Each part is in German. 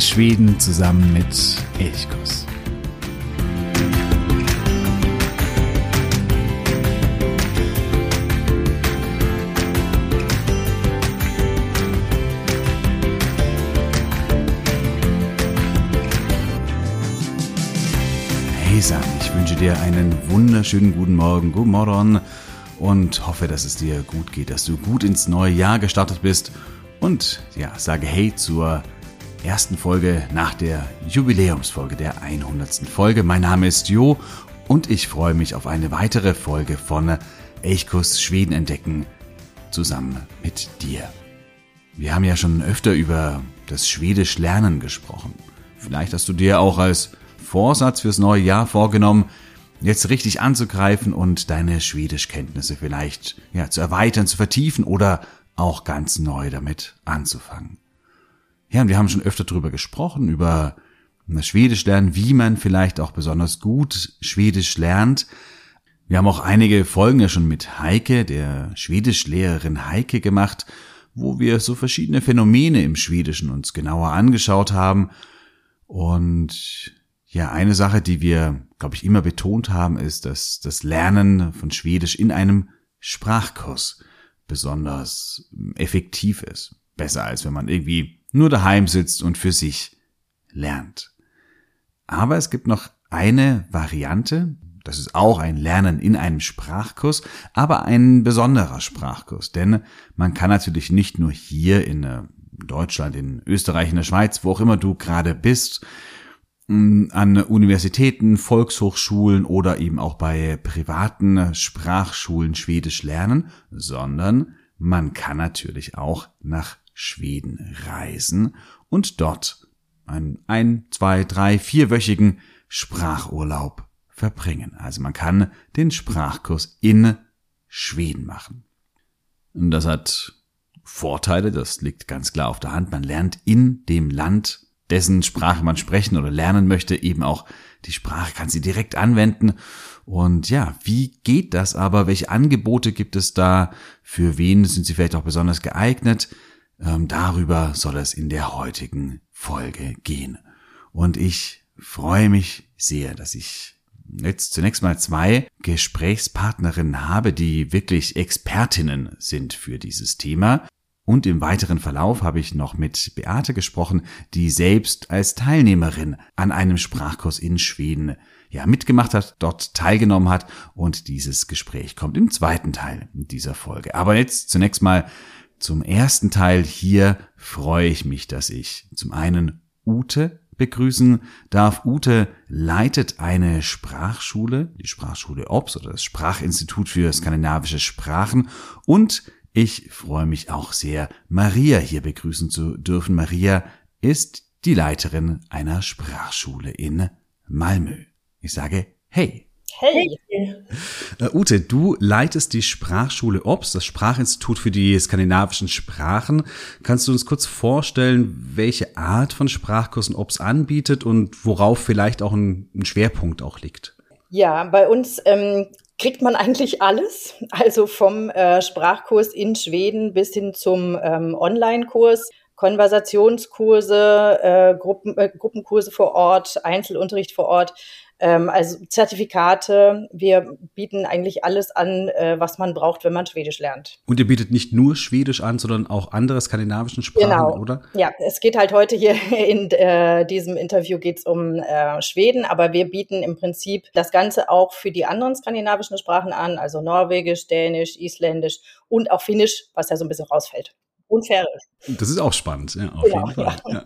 Entdecke Schweden zusammen mit Elchkuss. Hey Sam, ich wünsche dir einen wunderschönen guten Morgen, guten Morgen und hoffe, dass es dir gut geht, dass du gut ins neue Jahr gestartet bist und ja, sage Hey zur ersten Folge nach der Jubiläumsfolge der 100. Folge. Mein Name ist Jo und ich freue mich auf eine weitere Folge von Elchkuss Schweden entdecken zusammen mit dir. Wir haben ja schon öfter über das Schwedisch Lernen gesprochen. Vielleicht hast du dir auch als Vorsatz fürs neue Jahr vorgenommen, jetzt richtig anzugreifen und deine Schwedischkenntnisse vielleicht ja, zu erweitern, zu vertiefen oder auch ganz neu damit anzufangen. Ja, und wir haben schon öfter darüber gesprochen, über Schwedisch lernen, wie man vielleicht auch besonders gut Schwedisch lernt. Wir haben auch einige Folgen ja schon mit Heike, der Schwedischlehrerin Heike gemacht, wo wir so verschiedene Phänomene im Schwedischen uns genauer angeschaut haben. Und ja, eine Sache, die wir, glaube ich, immer betont haben, ist, dass das Lernen von Schwedisch in einem Sprachkurs besonders effektiv ist. Besser als wenn man irgendwie nur daheim sitzt und für sich lernt. Aber es gibt noch eine Variante, das ist auch ein Lernen in einem Sprachkurs, aber ein besonderer Sprachkurs, denn man kann natürlich nicht nur hier in äh, Deutschland, in Österreich, in der Schweiz, wo auch immer du gerade bist, an Universitäten, Volkshochschulen oder eben auch bei privaten Sprachschulen Schwedisch lernen, sondern man kann natürlich auch nach Schweden reisen und dort einen ein, zwei, drei, vierwöchigen Sprachurlaub verbringen. Also man kann den Sprachkurs in Schweden machen. Und das hat Vorteile, das liegt ganz klar auf der Hand. Man lernt in dem Land, dessen Sprache man sprechen oder lernen möchte, eben auch die Sprache, kann sie direkt anwenden. Und ja, wie geht das aber? Welche Angebote gibt es da? Für wen sind sie vielleicht auch besonders geeignet? Ähm, darüber soll es in der heutigen Folge gehen. Und ich freue mich sehr, dass ich jetzt zunächst mal zwei Gesprächspartnerinnen habe, die wirklich Expertinnen sind für dieses Thema. Und im weiteren Verlauf habe ich noch mit Beate gesprochen, die selbst als Teilnehmerin an einem Sprachkurs in Schweden ja mitgemacht hat, dort teilgenommen hat und dieses Gespräch kommt im zweiten Teil dieser Folge. Aber jetzt zunächst mal zum ersten Teil hier freue ich mich, dass ich zum einen Ute begrüßen darf. Ute leitet eine Sprachschule, die Sprachschule OBS oder das Sprachinstitut für skandinavische Sprachen und ich freue mich auch sehr, Maria hier begrüßen zu dürfen. Maria ist die Leiterin einer Sprachschule in Malmö. Ich sage Hey. Hey. Uh, Ute, du leitest die Sprachschule OBS, das Sprachinstitut für die skandinavischen Sprachen. Kannst du uns kurz vorstellen, welche Art von Sprachkursen OBS anbietet und worauf vielleicht auch ein, ein Schwerpunkt auch liegt? Ja, bei uns ähm, kriegt man eigentlich alles, also vom äh, Sprachkurs in Schweden bis hin zum ähm, Online-Kurs. Konversationskurse, äh, Gruppen, äh, Gruppenkurse vor Ort, Einzelunterricht vor Ort also Zertifikate. Wir bieten eigentlich alles an, äh, was man braucht, wenn man Schwedisch lernt. Und ihr bietet nicht nur Schwedisch an, sondern auch andere skandinavischen Sprachen, genau. oder? Ja, es geht halt heute hier in äh, diesem Interview geht's um äh, Schweden, aber wir bieten im Prinzip das Ganze auch für die anderen skandinavischen Sprachen an, also Norwegisch, Dänisch, Isländisch und auch Finnisch, was ja so ein bisschen rausfällt. Und Färisch. Das ist auch spannend, ja, auf genau, jeden Fall. Ja. Ja.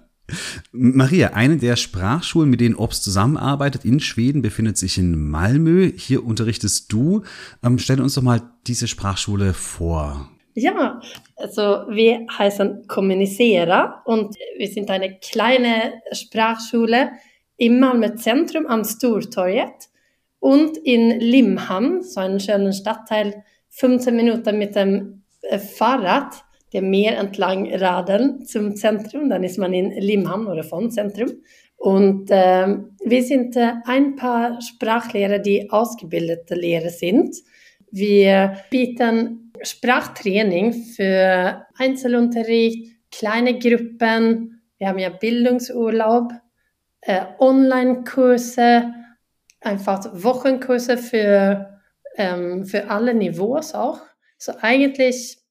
Maria, eine der Sprachschulen, mit denen OBS zusammenarbeitet in Schweden, befindet sich in Malmö. Hier unterrichtest du. Ähm, stell uns doch mal diese Sprachschule vor. Ja, also wir heißen Kommunicera und wir sind eine kleine Sprachschule im Malmö Zentrum am Stortorget und in Limhamn, so einen schönen Stadtteil, 15 Minuten mit dem Fahrrad det är mer entlang Radeln zum Zentrum, dann ist man in Limhamn oder von Zentrum. Und äh, wir sind ein paar Sprachlehrer, die ausgebildete Lehrer sind. Wir bieten Sprachtraining für Einzelunterricht, kleine Gruppen Wir haben ja Bildungsurlaub, äh, Online-Kurse, einfach Wochenkurse für, ähm, für alle Niveaus auch. So eigentlich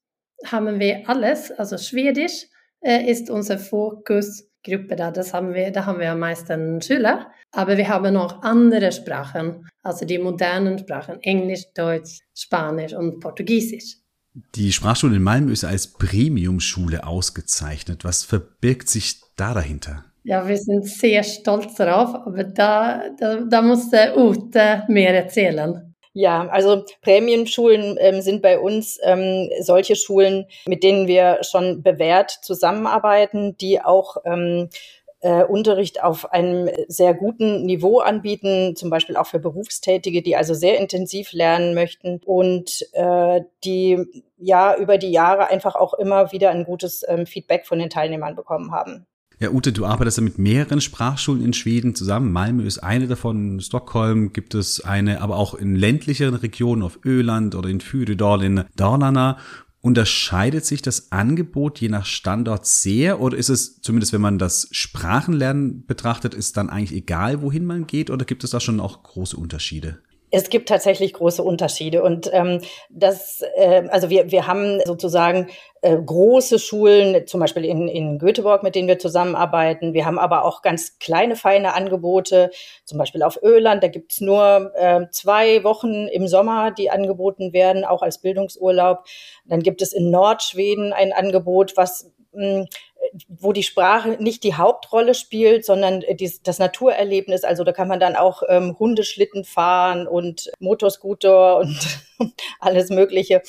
haben wir alles, also Schwedisch äh, ist unser Fokusgruppe da, das haben wir, da haben wir am meisten Schüler, aber wir haben noch andere Sprachen, also die modernen Sprachen, Englisch, Deutsch, Spanisch und Portugiesisch. Die Sprachschule in Malmö ist als Premium-Schule ausgezeichnet. Was verbirgt sich da dahinter? Ja, wir sind sehr stolz darauf, aber da, da, da musste Ute mehr erzählen. Ja, also Prämienschulen ähm, sind bei uns ähm, solche Schulen, mit denen wir schon bewährt zusammenarbeiten, die auch ähm, äh, Unterricht auf einem sehr guten Niveau anbieten, zum Beispiel auch für Berufstätige, die also sehr intensiv lernen möchten und äh, die ja über die Jahre einfach auch immer wieder ein gutes ähm, Feedback von den Teilnehmern bekommen haben. Ja, Ute, du arbeitest ja mit mehreren Sprachschulen in Schweden zusammen. Malmö ist eine davon, in Stockholm gibt es eine, aber auch in ländlicheren Regionen auf Öland oder in Fyridal in Dalarna. Unterscheidet sich das Angebot je nach Standort sehr oder ist es, zumindest wenn man das Sprachenlernen betrachtet, ist dann eigentlich egal, wohin man geht oder gibt es da schon auch große Unterschiede? Es gibt tatsächlich große Unterschiede und ähm, das, äh, also wir, wir haben sozusagen äh, große Schulen, zum Beispiel in, in Göteborg, mit denen wir zusammenarbeiten. Wir haben aber auch ganz kleine, feine Angebote, zum Beispiel auf Öland. Da gibt's nur äh, zwei Wochen im Sommer, die angeboten werden, auch als Bildungsurlaub. Dann gibt es in Nordschweden ein Angebot, was mh, wo die Sprache nicht die Hauptrolle spielt, sondern die, das Naturerlebnis. Also da kann man dann auch ähm, Hundeschlitten fahren und Motorscooter und alles Mögliche.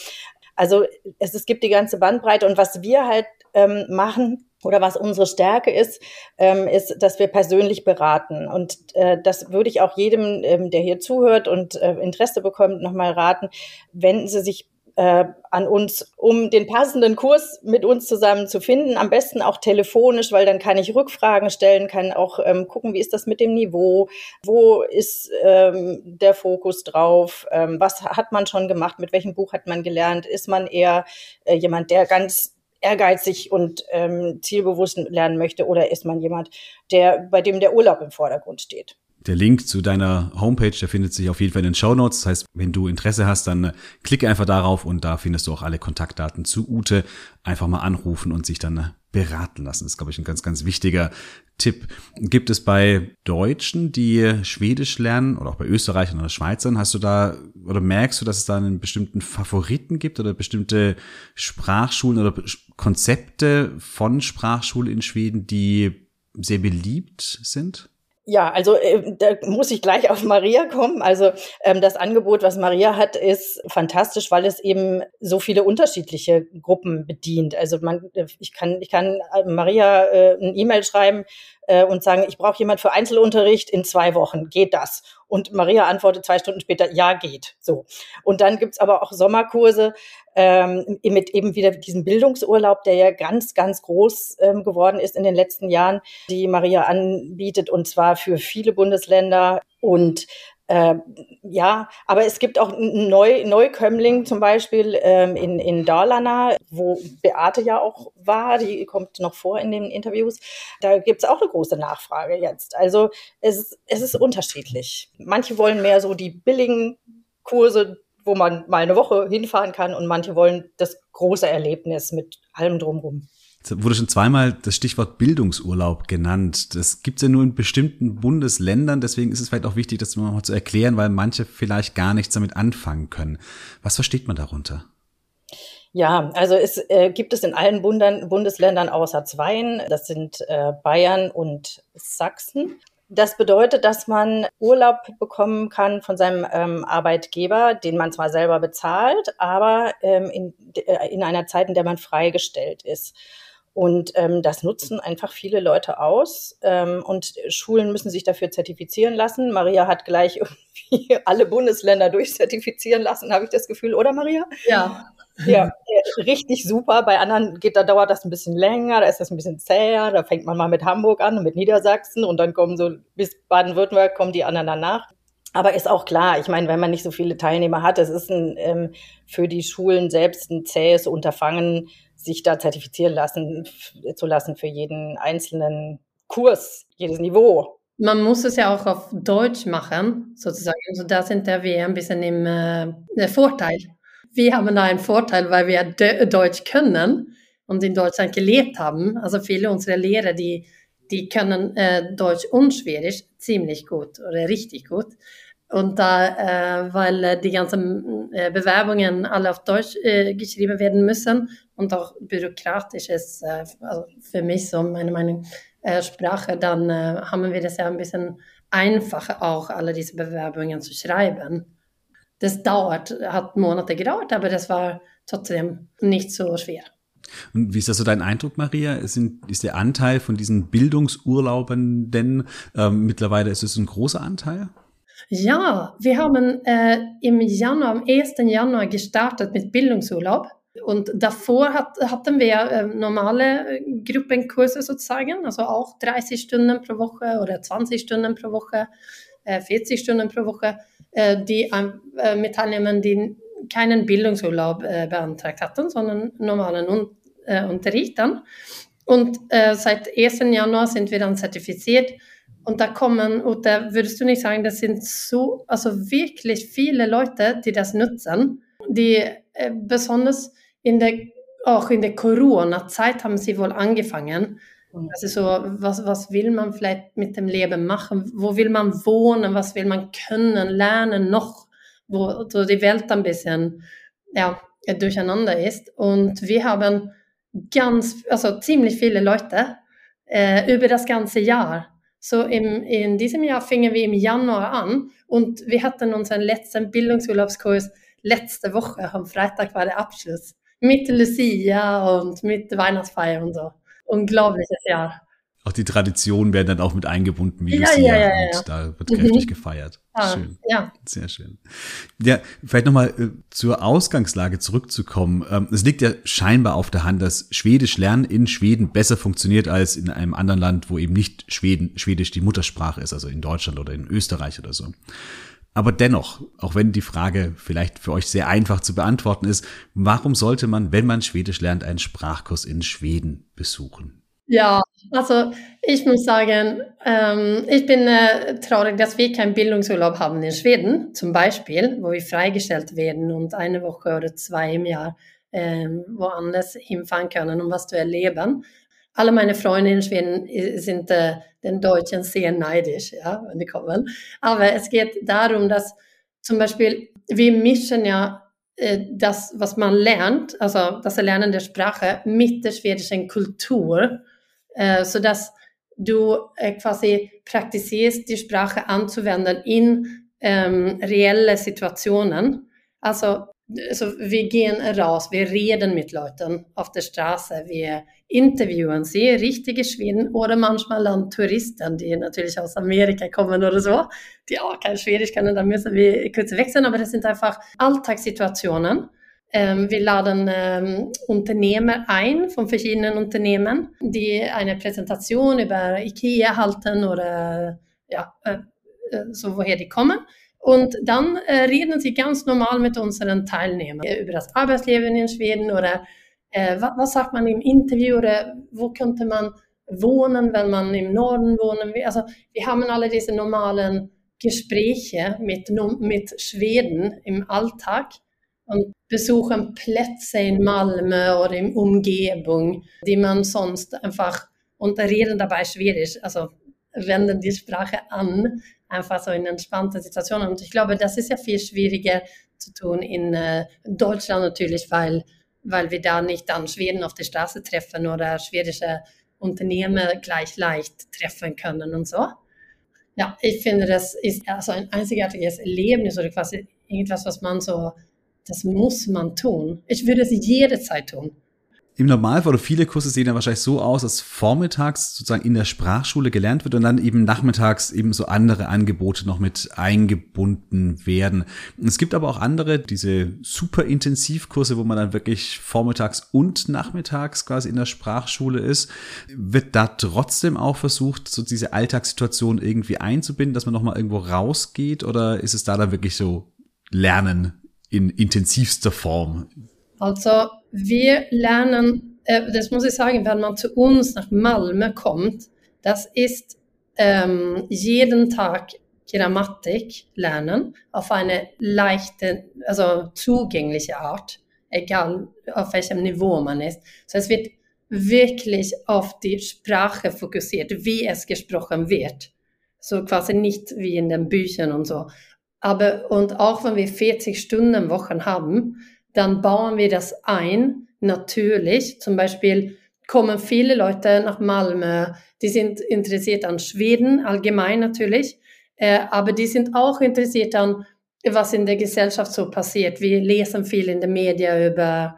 Also es, es gibt die ganze Bandbreite und was wir halt ähm, machen, oder was unsere Stärke ist, ähm, ist, dass wir persönlich beraten. Und äh, das würde ich auch jedem, ähm, der hier zuhört und äh, Interesse bekommt, nochmal raten. Wenden Sie sich äh, an uns, um den passenden Kurs mit uns zusammen zu finden. Am besten auch telefonisch, weil dann kann ich Rückfragen stellen, kann auch ähm, gucken, wie ist das mit dem Niveau, wo ist ähm, der Fokus drauf, ähm, was hat man schon gemacht, mit welchem Buch hat man gelernt, ist man eher äh, jemand, der ganz ehrgeizig und ähm, zielbewusst lernen möchte oder ist man jemand, der bei dem der Urlaub im Vordergrund steht? Der Link zu deiner Homepage, der findet sich auf jeden Fall in den Show Notes. Das heißt, wenn du Interesse hast, dann äh, klicke einfach darauf und da findest du auch alle Kontaktdaten zu Ute. Einfach mal anrufen und sich dann äh, beraten lassen. Das ist, glaube ich, ein ganz, ganz wichtiger Tipp. Gibt es bei Deutschen, die Schwedisch lernen oder auch bei Österreichern oder Schweizern, hast du da oder merkst du, dass es da einen bestimmten Favoriten gibt oder bestimmte Sprachschulen oder Konzepte von Sprachschule in Schweden, die sehr beliebt sind? Ja, also äh, da muss ich gleich auf Maria kommen. Also ähm, das Angebot, was Maria hat, ist fantastisch, weil es eben so viele unterschiedliche Gruppen bedient. Also man, äh, ich kann, ich kann äh, Maria äh, ein E-Mail schreiben äh, und sagen, ich brauche jemand für Einzelunterricht in zwei Wochen. Geht das? Und Maria antwortet zwei Stunden später, ja, geht. So. Und dann gibt's aber auch Sommerkurse ähm, mit eben wieder diesem Bildungsurlaub, der ja ganz, ganz groß ähm, geworden ist in den letzten Jahren, die Maria anbietet, und zwar für viele Bundesländer. Und äh, ja, aber es gibt auch Neu Neukömmling zum Beispiel ähm, in, in Dalarna, wo Beate ja auch war, die kommt noch vor in den Interviews. Da gibt's auch eine große Nachfrage jetzt. Also es, ist, es ist unterschiedlich. Manche wollen mehr so die billigen Kurse, wo man mal eine Woche hinfahren kann und manche wollen das große Erlebnis mit allem drumherum wurde schon zweimal das Stichwort Bildungsurlaub genannt. Das gibt es ja nur in bestimmten Bundesländern, deswegen ist es vielleicht auch wichtig, das mal zu erklären, weil manche vielleicht gar nichts damit anfangen können. Was versteht man darunter? Ja, also es äh, gibt es in allen Bundern, Bundesländern außer zweien. Das sind äh, Bayern und Sachsen. Das bedeutet, dass man Urlaub bekommen kann von seinem ähm, Arbeitgeber, den man zwar selber bezahlt, aber ähm, in, äh, in einer Zeit, in der man freigestellt ist. Und ähm, das nutzen einfach viele Leute aus. Ähm, und Schulen müssen sich dafür zertifizieren lassen. Maria hat gleich irgendwie alle Bundesländer durchzertifizieren lassen, habe ich das Gefühl, oder Maria? Ja. Ja, richtig super. Bei anderen geht, da dauert das ein bisschen länger, da ist das ein bisschen zäher. Da fängt man mal mit Hamburg an und mit Niedersachsen und dann kommen so bis Baden-Württemberg kommen die anderen danach. Aber ist auch klar, ich meine, wenn man nicht so viele Teilnehmer hat, es ist ein, ähm, für die Schulen selbst ein zähes Unterfangen, sich da zertifizieren lassen, zu lassen für jeden einzelnen Kurs, jedes Niveau. Man muss es ja auch auf Deutsch machen, sozusagen. Also da sind wir ein bisschen im äh, Vorteil. Wir haben da einen Vorteil, weil wir Deutsch können und in Deutschland gelebt haben. Also viele unserer Lehrer, die, die können äh, Deutsch und Schwedisch ziemlich gut oder richtig gut. Und da, äh, weil äh, die ganzen äh, Bewerbungen alle auf Deutsch äh, geschrieben werden müssen und auch bürokratisch ist äh, also für mich so meine Meinung äh, Sprache, dann haben wir das ja ein bisschen einfacher auch alle diese Bewerbungen zu schreiben. Das dauert, hat Monate gedauert, aber das war trotzdem nicht so schwer. Und wie ist das so dein Eindruck, Maria? Ist, ist der Anteil von diesen Bildungsurlaubenden ähm, mittlerweile ist es ein großer Anteil? Ja, wir haben äh, im Januar, am 1. Januar gestartet mit Bildungsurlaub. Und davor hat, hatten wir äh, normale Gruppenkurse sozusagen, also auch 30 Stunden pro Woche oder 20 Stunden pro Woche, äh, 40 Stunden pro Woche, äh, die äh, mit Teilnehmern, die keinen Bildungsurlaub äh, beantragt hatten, sondern normalen Un Unterricht dann. Und seit 1. Januar sind wir dann zertifiziert und da kommen, oder würdest du nicht sagen, das sind so, also wirklich viele Leute, die das nutzen, die äh, besonders in der, auch in der Corona-Zeit haben sie wohl angefangen. Also so, was, was will man vielleicht mit dem Leben machen? Wo will man wohnen? Was will man können, lernen noch? Wo so die Welt ein bisschen ja, durcheinander ist. Und wir haben ganz, also ziemlich viele Leute äh, über das ganze Jahr so im, in diesem Jahr fingen wir im Januar an und wir hatten unseren letzten Bildungsurlaubskurs letzte Woche. Am Freitag war der Abschluss mit Lucia und mit Weihnachtsfeier und so. Unglaubliches Jahr. Auch die Traditionen werden dann auch mit eingebunden, wie ja, Lucia. Ja, ja, ja. Und da wird kräftig mhm. gefeiert. Ja, schön. Ja. Sehr schön. Ja, vielleicht nochmal äh, zur Ausgangslage zurückzukommen. Ähm, es liegt ja scheinbar auf der Hand, dass Schwedisch lernen in Schweden besser funktioniert als in einem anderen Land, wo eben nicht Schweden, Schwedisch die Muttersprache ist, also in Deutschland oder in Österreich oder so. Aber dennoch, auch wenn die Frage vielleicht für euch sehr einfach zu beantworten ist, warum sollte man, wenn man Schwedisch lernt, einen Sprachkurs in Schweden besuchen? Ja, also ich muss sagen, ähm, ich bin äh, traurig, dass wir keinen Bildungsurlaub haben in Schweden, zum Beispiel, wo wir freigestellt werden und eine Woche oder zwei im Jahr ähm, woanders hinfahren können, um was zu erleben. Alle meine Freunde in Schweden sind äh, den Deutschen sehr neidisch, ja, wenn die kommen. Aber es geht darum, dass zum Beispiel wir mischen ja äh, das, was man lernt, also das Erlernen der Sprache mit der schwedischen Kultur äh, sodass du äh, quasi praktisierst, die Sprache anzuwenden in ähm, reelle Situationen. Also, also wir gehen raus, wir reden mit Leuten auf der Straße, wir interviewen sie, richtige Schweden oder manchmal dann Touristen, die natürlich aus Amerika kommen oder so, die auch kein Schwedisch können, dann müssen wir kurz wechseln, aber das sind einfach Alltagssituationen wir laden ähm, Unternehmer ein von verschiedenen Unternehmen, die eine Präsentation über IKEA halten oder ja, äh, äh, so woher die kommen. Und dann äh, reden sie ganz normal mit unseren Teilnehmern über das Arbeitsleben in Schweden oder äh, was, was, sagt man im Interview oder wo könnte man wohnen, wenn man im Norden wohnen will. Also wir haben alle diese normalen Gespräche mit, mit Schweden im Alltag und besuchen Plätze in Malmö oder im Umgebung, die man sonst einfach und dabei schwierig, also wenden die Sprache an, einfach so in entspannten Situationen. Und ich glaube, das ist ja viel schwieriger zu tun in äh, Deutschland natürlich, weil, weil wir da nicht dann Schweden auf der Straße treffen oder schwedische Unternehmen gleich leicht treffen können und so. Ja, ich finde, das ist also ein einzigartiges Erlebnis oder quasi irgendwas, was man so das muss man tun. Ich würde es jederzeit tun. im Normalfall oder viele Kurse sehen ja wahrscheinlich so aus, dass vormittags sozusagen in der Sprachschule gelernt wird und dann eben nachmittags eben so andere Angebote noch mit eingebunden werden. Es gibt aber auch andere, diese super Intensivkurse, wo man dann wirklich vormittags und nachmittags quasi in der Sprachschule ist. Wird da trotzdem auch versucht, so diese Alltagssituation irgendwie einzubinden, dass man nochmal irgendwo rausgeht oder ist es da dann wirklich so Lernen in intensivster Form? Also wir lernen, äh, das muss ich sagen, wenn man zu uns nach Malmö kommt, das ist ähm, jeden Tag Grammatik lernen auf eine leichte, also zugängliche Art, egal auf welchem Niveau man ist. So es wird wirklich auf die Sprache fokussiert, wie es gesprochen wird. So quasi nicht wie in den Büchern und so. Aber, und auch wenn wir 40 Stunden Wochen haben, dann bauen wir das ein, natürlich. Zum Beispiel kommen viele Leute nach Malmö, die sind interessiert an Schweden, allgemein natürlich, äh, aber die sind auch interessiert an, was in der Gesellschaft so passiert. Wir lesen viel in den Medien über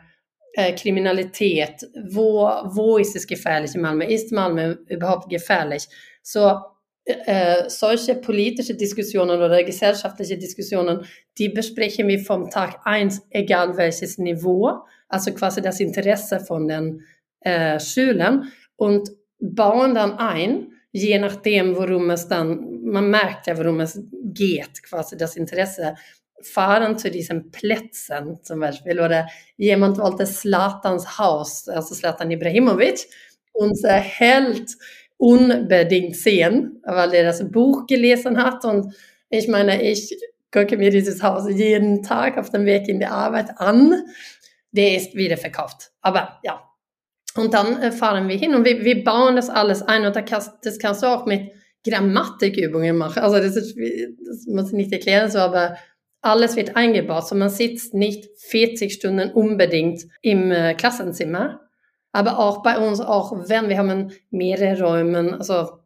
äh, Kriminalität. Wo, wo ist es gefährlich in Malmö? Ist Malmö überhaupt gefährlich? Så äh, solche politische Diskussionen oder gesellschaftliche Diskussionen, die besprechen wir vom Tag eins, egal welches Niveau, also quasi das Interesse von den äh, Schülern und bauen dann ein, je nachdem worum es dann, man märkt ja worum es geht, quasi das Interesse, fahren zu diesen Plätzen zum Beispiel oder jemand wollte Zlatans Haus, also Zlatan Ibrahimovic, unser Held unbedingt sehen, weil er das Buch gelesen hat. Und ich meine, ich gucke mir dieses Haus jeden Tag auf dem Weg in die Arbeit an. Der ist wieder verkauft. Aber ja. Und dann äh, fahren wir hin und wir, wir bauen das alles ein und das kannst du auch mit Grammatikübungen machen. Also das, ist, das muss ich nicht erklären so, aber alles wird eingebaut. So man sitzt nicht 40 Stunden unbedingt im äh, Klassenzimmer, aber auch bei uns, auch wenn wir haben mehrere Räume, also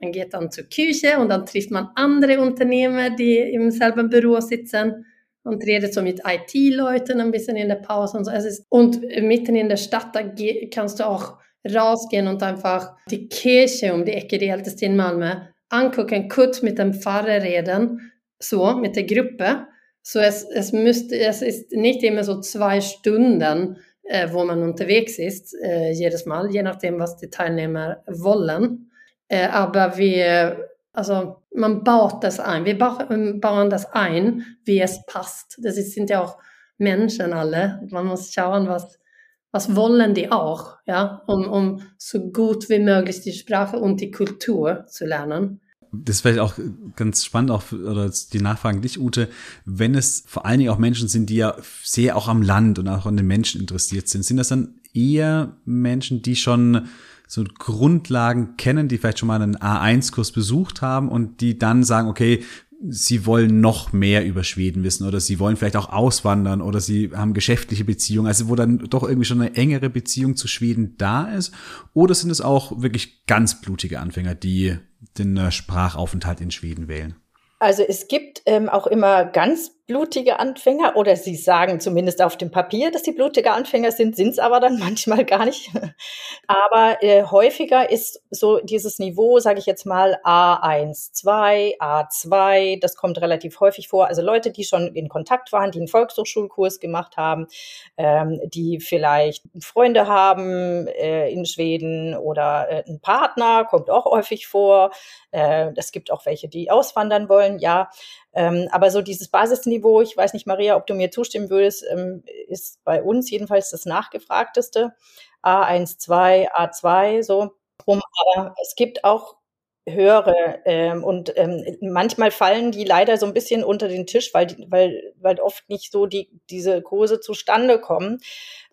man geht dann zur Küche und dann trifft man andere Unternehmer, die im selben Büro sitzen und redet so mit IT-Leuten ein bisschen in der Pause und so. Es ist, und mitten in der Stadt, da kannst du auch rausgehen und einfach die Kirche um die Ecke, die älteste in Malmö, angucken, kurz mit dem Pfarrer reden, so mit der Gruppe. So es, es, müsste, es ist nicht immer so zwei Stunden äh, wo man unterwegs ist, äh, jedes Mal, je nachdem, was die Teilnehmer wollen. Äh, aber wir, also man baut das ein, wir bauen das ein, wie es passt. Das sind ja auch Menschen alle. Man muss schauen, was, was wollen die auch, ja, um, um so gut wie möglich die Sprache und die Kultur zu lernen das ist vielleicht auch ganz spannend, auch für, oder die Nachfragen dich, Ute, wenn es vor allen Dingen auch Menschen sind, die ja sehr auch am Land und auch an den Menschen interessiert sind, sind das dann eher Menschen, die schon so Grundlagen kennen, die vielleicht schon mal einen A1-Kurs besucht haben und die dann sagen, okay, sie wollen noch mehr über Schweden wissen oder sie wollen vielleicht auch auswandern oder sie haben geschäftliche Beziehungen, also wo dann doch irgendwie schon eine engere Beziehung zu Schweden da ist? Oder sind es auch wirklich ganz blutige Anfänger, die den äh, Sprachaufenthalt in Schweden wählen? Also es gibt ähm, auch immer ganz blutige Anfänger oder sie sagen zumindest auf dem Papier, dass sie blutige Anfänger sind, sind es aber dann manchmal gar nicht. aber äh, häufiger ist so dieses Niveau, sage ich jetzt mal A1, 2, A2, das kommt relativ häufig vor. Also Leute, die schon in Kontakt waren, die einen Volkshochschulkurs gemacht haben, ähm, die vielleicht Freunde haben äh, in Schweden oder äh, einen Partner, kommt auch häufig vor. Äh, es gibt auch welche, die auswandern wollen, ja. Ähm, aber so dieses Basisniveau, ich weiß nicht, Maria, ob du mir zustimmen würdest, ähm, ist bei uns jedenfalls das nachgefragteste. A1, 2, A2, so. Aber es gibt auch höre. Ähm, und ähm, manchmal fallen die leider so ein bisschen unter den Tisch, weil, weil, weil oft nicht so die, diese Kurse zustande kommen.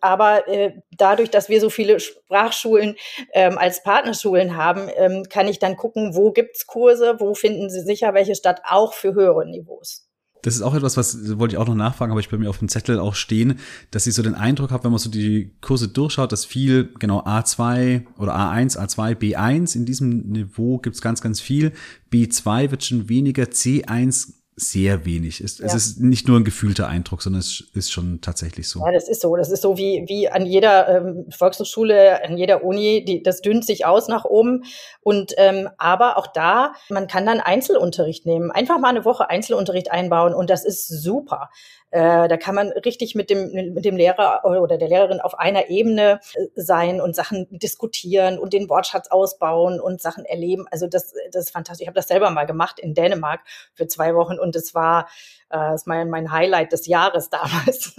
Aber äh, dadurch, dass wir so viele Sprachschulen ähm, als Partnerschulen haben, ähm, kann ich dann gucken, wo gibt's Kurse, wo finden sie sicher welche statt, auch für höhere Niveaus. Das ist auch etwas, was wollte ich auch noch nachfragen, aber ich bei mir auf dem Zettel auch stehen, dass ich so den Eindruck habe, wenn man so die Kurse durchschaut, dass viel, genau A2 oder A1, A2, B1, in diesem Niveau gibt's ganz, ganz viel. B2 wird schon weniger, C1 sehr wenig. Es, ja. es ist nicht nur ein gefühlter Eindruck, sondern es ist schon tatsächlich so. Ja, das ist so. Das ist so wie, wie an jeder ähm, Volkshochschule, an jeder Uni, die, das dünnt sich aus nach oben. Und ähm, aber auch da, man kann dann Einzelunterricht nehmen. Einfach mal eine Woche Einzelunterricht einbauen und das ist super. Äh, da kann man richtig mit dem, mit dem Lehrer oder der Lehrerin auf einer Ebene äh, sein und Sachen diskutieren und den Wortschatz ausbauen und Sachen erleben. Also das, das ist fantastisch. Ich habe das selber mal gemacht in Dänemark für zwei Wochen und es war äh, ist mein, mein Highlight des Jahres damals.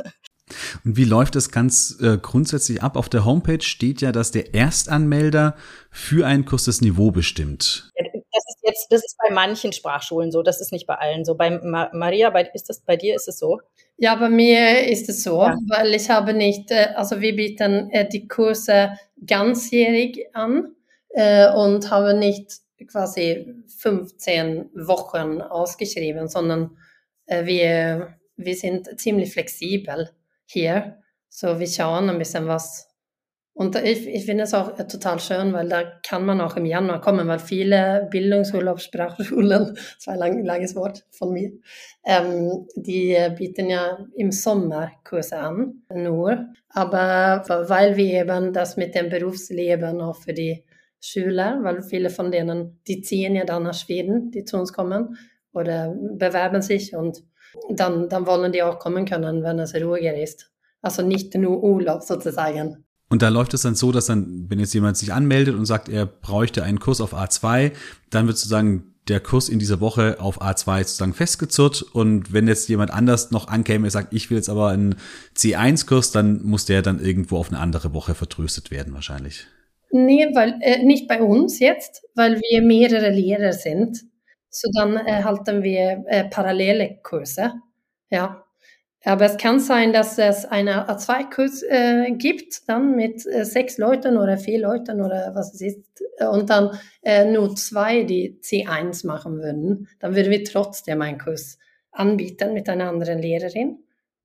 Und wie läuft das ganz äh, grundsätzlich ab? Auf der Homepage steht ja, dass der Erstanmelder für einen Kurs das Niveau bestimmt. Ist jetzt, das ist bei manchen Sprachschulen so, das ist nicht bei allen so. Bei Ma Maria, bei, ist das bei dir ist es so? Ja, bei mir ist es so, ja. weil ich habe nicht, äh, also wir bieten äh, die Kurse ganzjährig an äh, und habe nicht quasi 15 Wochen ausgeschrieben, sondern wir, wir sind ziemlich flexibel hier. So wir schauen ein bisschen was und ich, ich finde es auch total schön, weil da kann man auch im Januar kommen, weil viele Bildungsurlaubssprachschulen, das war ein lang, langes Wort von mir, ähm, die bieten ja im Sommer Kurse an, nur. Aber weil wir eben das mit dem Berufsleben auch für die Schüler, weil viele von denen, die ziehen ja dann nach Schweden, die zu uns kommen oder bewerben sich und dann, dann wollen die auch kommen können, wenn es ruhiger ist. Also nicht nur Urlaub sozusagen. Und da läuft es dann so, dass dann, wenn jetzt jemand sich anmeldet und sagt, er bräuchte einen Kurs auf A2, dann wird sozusagen der Kurs in dieser Woche auf A2 sozusagen festgezurrt. Und wenn jetzt jemand anders noch ankäme, er sagt, ich will jetzt aber einen C1-Kurs, dann muss der dann irgendwo auf eine andere Woche vertröstet werden wahrscheinlich. Nee, weil, äh, nicht bei uns jetzt, weil wir mehrere Lehrer sind. So dann erhalten wir äh, parallele Kurse. Ja, aber es kann sein, dass es eine A2-Kurs äh, gibt, dann mit äh, sechs Leuten oder vier Leuten oder was es ist, und dann äh, nur zwei, die C1 machen würden. Dann würden wir trotzdem einen Kurs anbieten mit einer anderen Lehrerin.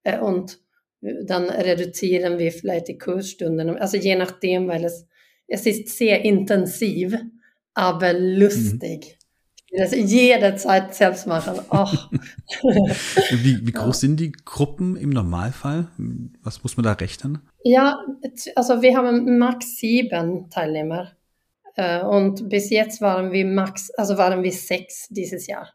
Äh, und dann reduzieren wir vielleicht die Kursstunden. Also je nachdem, weil es, es ist sehr intensiv, aber lustig. Mhm das jederzeit selbst machen. Ach. wie, wie groß ja. sind die Gruppen im Normalfall? Was muss man da rechnen? Ja, also wir haben max sieben Teilnehmer. Äh, und bis jetzt waren wir max, also waren wir sechs dieses Jahr.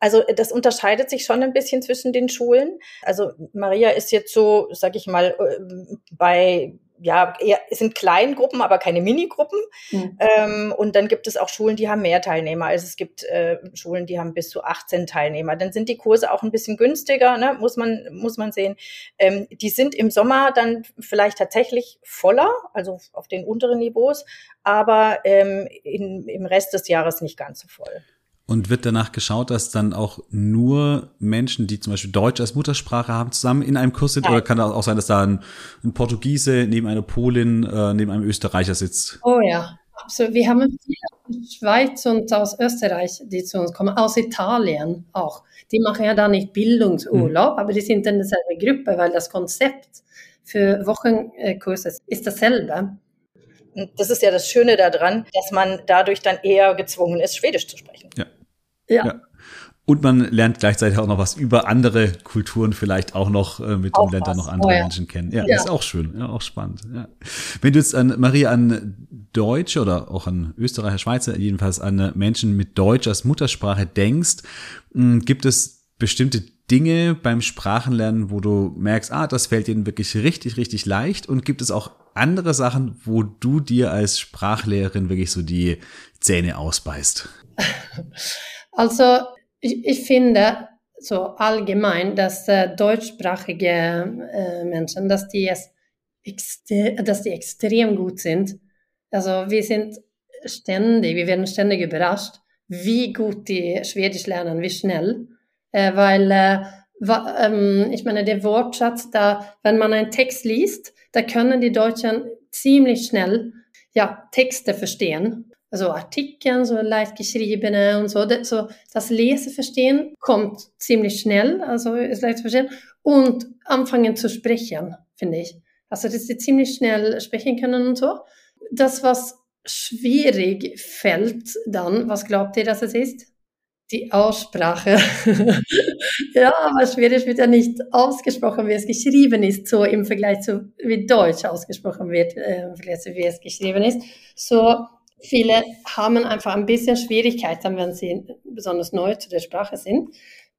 Also das unterscheidet sich schon ein bisschen zwischen den Schulen. Also Maria ist jetzt so, sag ich mal, äh, bei ja, eher, es sind Kleingruppen, aber keine Minigruppen. Mhm. Ähm, und dann gibt es auch Schulen, die haben mehr Teilnehmer. Also es gibt äh, Schulen, die haben bis zu 18 Teilnehmer. Dann sind die Kurse auch ein bisschen günstiger, ne? muss man muss man sehen. Ähm, die sind im Sommer dann vielleicht tatsächlich voller, also auf den unteren Niveaus, aber ähm, in, im Rest des Jahres nicht ganz so voll. Und wird danach geschaut, dass dann auch nur Menschen, die zum Beispiel Deutsch als Muttersprache haben, zusammen in einem Kurs sind? Nein. Oder kann das auch sein, dass da ein, ein Portugiese neben einer Polin, äh, neben einem Österreicher sitzt? Oh ja, absolut. Wir haben viele aus Schweiz und aus Österreich, die zu uns kommen, aus Italien auch. Die machen ja da nicht Bildungsurlaub, mhm. aber die sind in derselben Gruppe, weil das Konzept für Wochenkurse ist dasselbe. Das ist ja das Schöne daran, dass man dadurch dann eher gezwungen ist, Schwedisch zu sprechen. Ja. Ja. ja. Und man lernt gleichzeitig auch noch was über andere Kulturen, vielleicht auch noch äh, mit auch den Ländern noch andere oh, ja. Menschen kennen. Ja, ja, ist auch schön, ja, auch spannend. Ja. Wenn du jetzt an Maria an Deutsche oder auch an Österreicher, Schweizer, jedenfalls an Menschen mit Deutsch als Muttersprache denkst, hm, gibt es bestimmte Dinge beim Sprachenlernen, wo du merkst, ah, das fällt ihnen wirklich richtig, richtig leicht? Und gibt es auch andere Sachen, wo du dir als Sprachlehrerin wirklich so die Zähne ausbeißt? Also, ich, ich finde so allgemein, dass äh, deutschsprachige äh, Menschen, dass die, es dass die extrem gut sind. Also, wir sind ständig, wir werden ständig überrascht, wie gut die Schwedisch lernen, wie schnell. Äh, weil, äh, ähm, ich meine, der Wortschatz da, wenn man einen Text liest, da können die Deutschen ziemlich schnell ja, Texte verstehen. Also Artikeln, so leicht geschriebene und so. So. das Leseverstehen kommt ziemlich schnell, also ist leicht zu verstehen. Und anfangen zu sprechen, finde ich. Also, dass sie ziemlich schnell sprechen können und so. Das, was schwierig fällt dann, was glaubt ihr, dass es ist? die Aussprache. ja, aber Schwedisch wird ja nicht ausgesprochen, wie es geschrieben ist, so im Vergleich zu wie Deutsch ausgesprochen wird, äh, im Vergleich zu wie es geschrieben ist. So viele haben einfach ein bisschen Schwierigkeiten, wenn sie besonders neu zu der Sprache sind,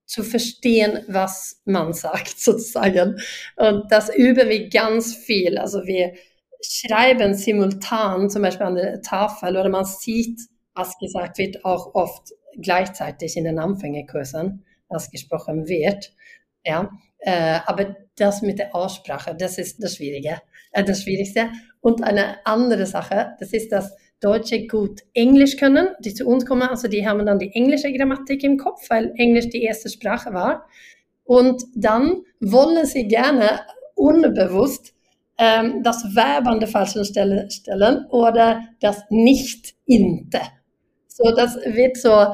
zu verstehen, was man sagt, sozusagen. Und das üben wir ganz viel. Also wir schreiben simultan, zum Beispiel an der Tafel, oder man sieht, was gesagt wird, auch oft gleichzeitig in den Anfängerkursen, was gesprochen wird. Ja, äh, aber das mit der Aussprache, das ist das Schwierige, äh, das Schwierigste. Und eine andere Sache, das ist, dass Deutsche gut Englisch können, die zu uns kommen, also die haben dann die englische Grammatik im Kopf, weil Englisch die erste Sprache war. Und dann wollen sie gerne unbewusst ähm, das Verb an der falschen Stelle stellen oder das nicht-inte. Så das wird so,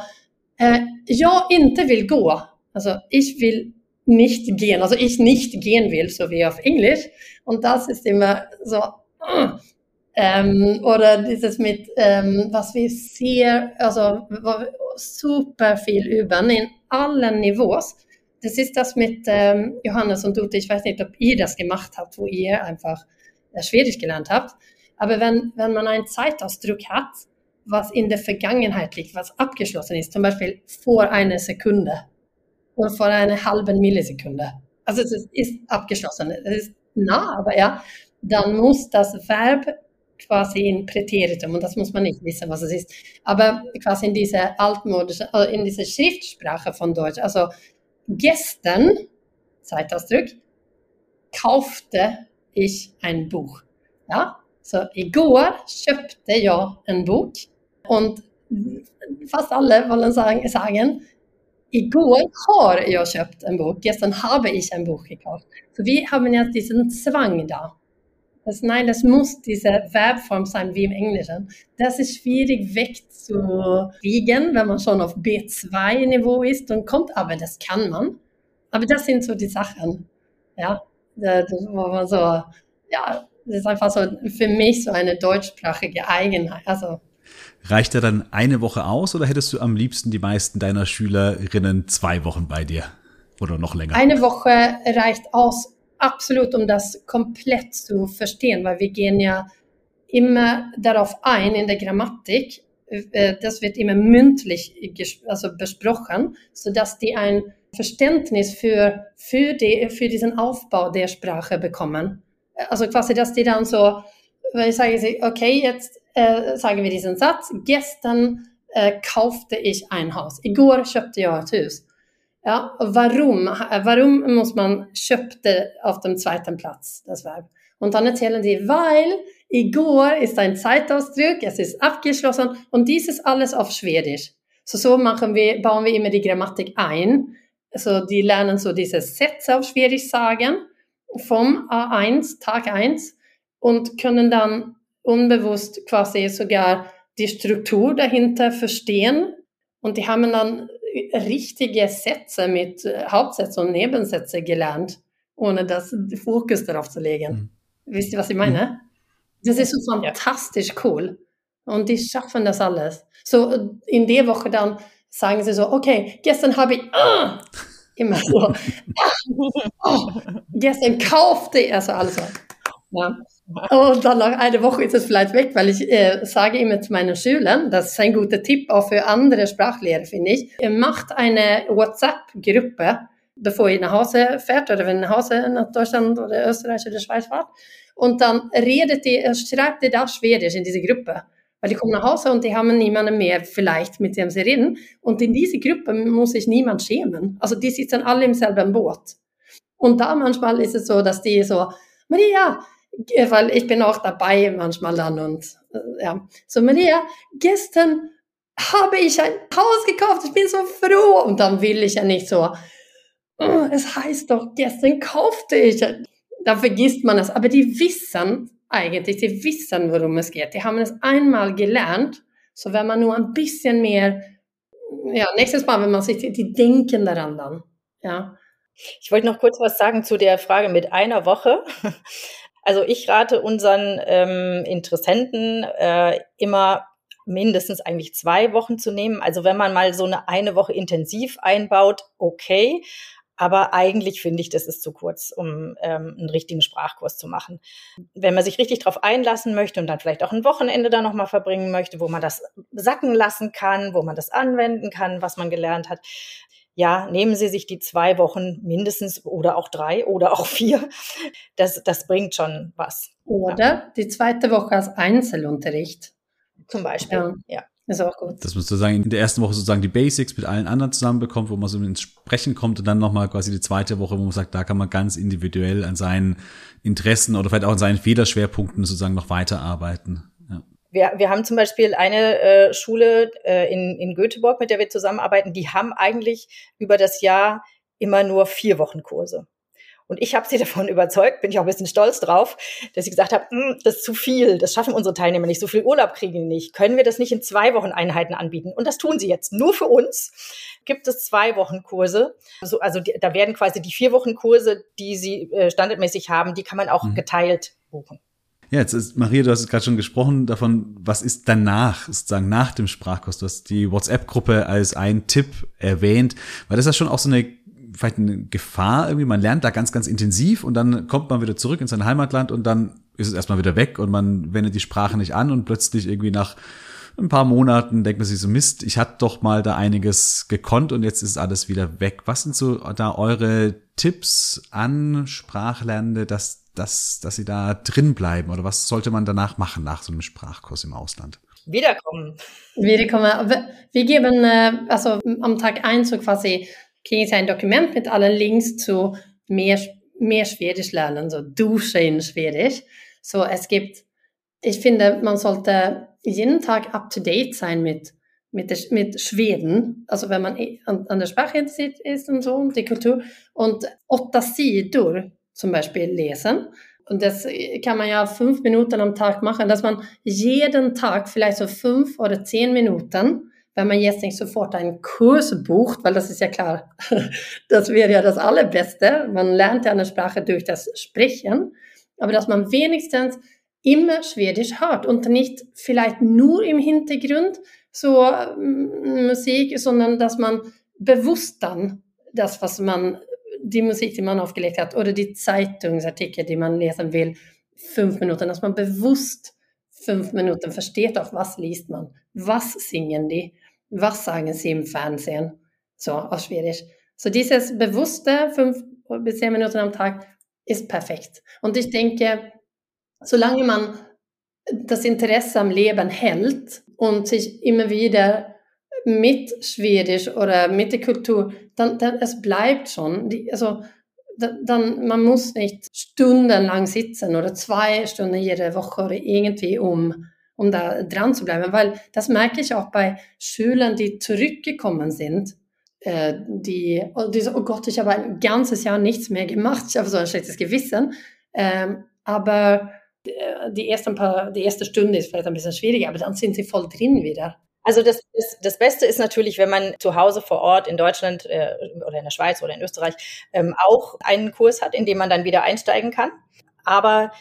äh, jag inte vill gå. Also ich will nicht gehen, also ich nicht gehen will, so wie auf Englisch. Und das ist immer so, ähm, oder dieses mit, ähm, was wir sehr, also super viel üben in allen Niveaus. Das ist das mit ähm, Johannes und Ute, ich weiß nicht, ob ihr das gemacht habt, wo ihr einfach äh, Schwedisch gelernt habt. Aber wenn, wenn man einen Zeitausdruck hat, was in der Vergangenheit liegt, was abgeschlossen ist, zum Beispiel vor einer Sekunde oder vor einer halben Millisekunde. Also es ist abgeschlossen, es ist nah, aber ja, dann muss das Verb quasi in Präteritum, und das muss man nicht wissen, was es ist, aber quasi in dieser altmodische, äh, in dieser Schriftsprache von Deutsch, also gestern, Zeitausdruck, kaufte ich ein Buch. Ja, så igår köpte jag en bok und fast alle wollen sagen, sagen igår har jag köpt en bok, gestern habe ich ein Buch gekauft. So wir haben jetzt diesen Zwang da. Das, nein, das muss diese Verbform sein wie im Englischen. Das ist schwierig wegzukriegen, wenn man schon auf B2-Niveau ist und kommt, aber das kann man. Aber das sind so die Sachen. Ja, das, wo man so, ja, das ist einfach so für mich so eine deutschsprachige Eigenheit. Also Reicht da dann eine Woche aus oder hättest du am liebsten die meisten deiner Schülerinnen zwei Wochen bei dir oder noch länger? Eine Woche reicht aus, absolut, um das komplett zu verstehen, weil wir ja immer darauf ein in der Grammatik. Äh, das wird immer mündlich also besprochen, sodass die ein Verständnis für, für, die, für diesen Aufbau der Sprache bekommen. Also quasi, dass die dann so, weil ich sage, okay, jetzt äh, sagen wir diesen Satz, gestern äh, kaufte ich ein Haus. Igår köpte jag ett hus. Ja, warum? Warum muss man köpte auf dem zweiten Platz, das Verb? Und dann erzählen die, weil igår ist ein Zeitausdruck, es ist abgeschlossen und dies ist alles auf Schwedisch. So, so machen wir, bauen wir immer die Grammatik ein. Also die lernen so diese Sätze auf Schwedisch sagen vom A1, Tag 1 und können dann unbewusst quasi sogar die Struktur dahinter verstehen. Und die haben dann richtige Sätze mit äh, Hauptsätze und Nebensätze gelernt, ohne das Fokus darauf zu legen. Mhm. Wisst ihr, was ich meine? Mhm. Das ist so fantastisch cool. Und die schaffen das alles. So in der Woche dann sagen sie so, okay, gestern habe ich ah, immer so, ah, oh, gestern kaufte ich, also alles. Ja. Und dann nach einer Woche ist es vielleicht weg, weil ich äh, sage immer zu meinen Schülern, das ist ein guter Tipp auch für andere Sprachlehrer, finde ich, macht eine WhatsApp-Gruppe, bevor ihr nach Hause fährt oder wenn ihr nach Hause nach Deutschland oder Österreich oder Schweiz fahrt. Und dann redet ihr, schreibt ihr da Schwedisch in diese Gruppe. Weil die kommen nach Hause und die haben niemanden mehr vielleicht, mit dem sie reden. Und in diese Gruppe muss sich niemand schämen. Also die sitzen alle im selben Boot. Und da manchmal ist es so, dass die so, Maria, weil ich bin auch dabei manchmal dann und äh, ja. So Maria, gestern habe ich ein Haus gekauft, ich bin so froh und dann will ich ja nicht so, oh, es heißt doch, gestern kaufte ich. Da vergisst man es, aber die wissen eigentlich, die wissen, worum es geht. Die haben es einmal gelernt, so wenn man nur ein bisschen mehr, ja, nächstes Mal, wenn man sich, die denken daran dann, ja. Ich wollte noch kurz was sagen zu der Frage mit einer Woche. Also ich rate unseren ähm, Interessenten äh, immer mindestens eigentlich zwei Wochen zu nehmen. Also wenn man mal so eine eine Woche intensiv einbaut, okay. Aber eigentlich finde ich, das ist zu kurz, um ähm, einen richtigen Sprachkurs zu machen. Wenn man sich richtig darauf einlassen möchte und dann vielleicht auch ein Wochenende da nochmal verbringen möchte, wo man das sacken lassen kann, wo man das anwenden kann, was man gelernt hat, ja, nehmen Sie sich die zwei Wochen mindestens oder auch drei oder auch vier. Das, das bringt schon was. Oder ja. die zweite Woche als Einzelunterricht. Zum Beispiel, ja. ja. Ist auch gut. Dass man sozusagen in der ersten Woche sozusagen die Basics mit allen anderen zusammenbekommt, wo man so ins Sprechen kommt und dann nochmal quasi die zweite Woche, wo man sagt, da kann man ganz individuell an seinen Interessen oder vielleicht auch an seinen Federschwerpunkten sozusagen noch weiterarbeiten. Wir, wir haben zum Beispiel eine äh, Schule äh, in, in Göteborg, mit der wir zusammenarbeiten, die haben eigentlich über das Jahr immer nur vier Wochen Kurse. Und ich habe sie davon überzeugt, bin ich auch ein bisschen stolz drauf, dass sie gesagt haben, hm, das ist zu viel, das schaffen unsere Teilnehmer nicht, so viel Urlaub kriegen die nicht. Können wir das nicht in zwei Wochen Einheiten anbieten? Und das tun sie jetzt. Nur für uns gibt es zwei Wochen Kurse. Also, also die, da werden quasi die vier Wochen Kurse, die sie äh, standardmäßig haben, die kann man auch mhm. geteilt buchen. Ja, jetzt ist Maria, du hast gerade schon gesprochen davon, was ist danach, sozusagen nach dem Sprachkurs. Du hast die WhatsApp-Gruppe als ein Tipp erwähnt, weil das ja schon auch so eine vielleicht eine Gefahr irgendwie. Man lernt da ganz, ganz intensiv und dann kommt man wieder zurück in sein Heimatland und dann ist es erstmal wieder weg und man wendet die Sprache nicht an und plötzlich irgendwie nach ein paar Monaten denkt man sich so, Mist, ich hatte doch mal da einiges gekonnt und jetzt ist alles wieder weg. Was sind so da eure Tipps an Sprachlernende, dass, dass, dass sie da drin bleiben oder was sollte man danach machen nach so einem Sprachkurs im Ausland? Wiederkommen. Wiederkommen. Wir geben äh, also am Tag eins so quasi kriegen Sie ein Dokument mit allen Links zu mehr, mehr Schwedisch lernen, so Dusche in Schwedisch. So, es gibt, ich finde, man sollte jeden Tag up to date sein mit, mit, der, mit Schweden, also wenn man an, an der Sprache ist und so, die Kultur, und åtta sidor zum Beispiel lesen. Und das kann man ja fünf Minuten am Tag machen, dass man jeden Tag vielleicht so fünf oder zehn Minuten wenn man jetzt nicht sofort einen Kurs bucht, weil das ist ja klar, das wäre ja das Allerbeste. Man lernt ja eine Sprache durch das Sprechen, aber dass man wenigstens immer Schwedisch hört und nicht vielleicht nur im Hintergrund so mm, Musik, sondern dass man bewusst dann das, was man, die Musik, die man aufgelegt hat oder die Zeitungsartikel, die man lesen will, fünf Minuten, dass man bewusst fünf Minuten versteht auch, was liest man, was singen die was sagen sie im Fernsehen? So auf Schwedisch. So dieses bewusste fünf bis zehn Minuten am Tag ist perfekt. Und ich denke, solange man das Interesse am Leben hält und sich immer wieder mit Schwedisch oder mit der Kultur, dann, dann es bleibt schon. Die, also, dann, man muss nicht stundenlang sitzen oder zwei Stunden jede Woche oder irgendwie um um da dran zu bleiben. Weil das merke ich auch bei Schülern, die zurückgekommen sind, äh, die, die so, oh Gott, ich habe ein ganzes Jahr nichts mehr gemacht, ich habe so ein schlechtes Gewissen. Ähm, aber äh, die, ersten paar, die erste Stunde ist vielleicht ein bisschen schwieriger, aber dann sind sie voll drin wieder. Also das, das, das Beste ist natürlich, wenn man zu Hause vor Ort in Deutschland äh, oder in der Schweiz oder in Österreich ähm, auch einen Kurs hat, in dem man dann wieder einsteigen kann. Aber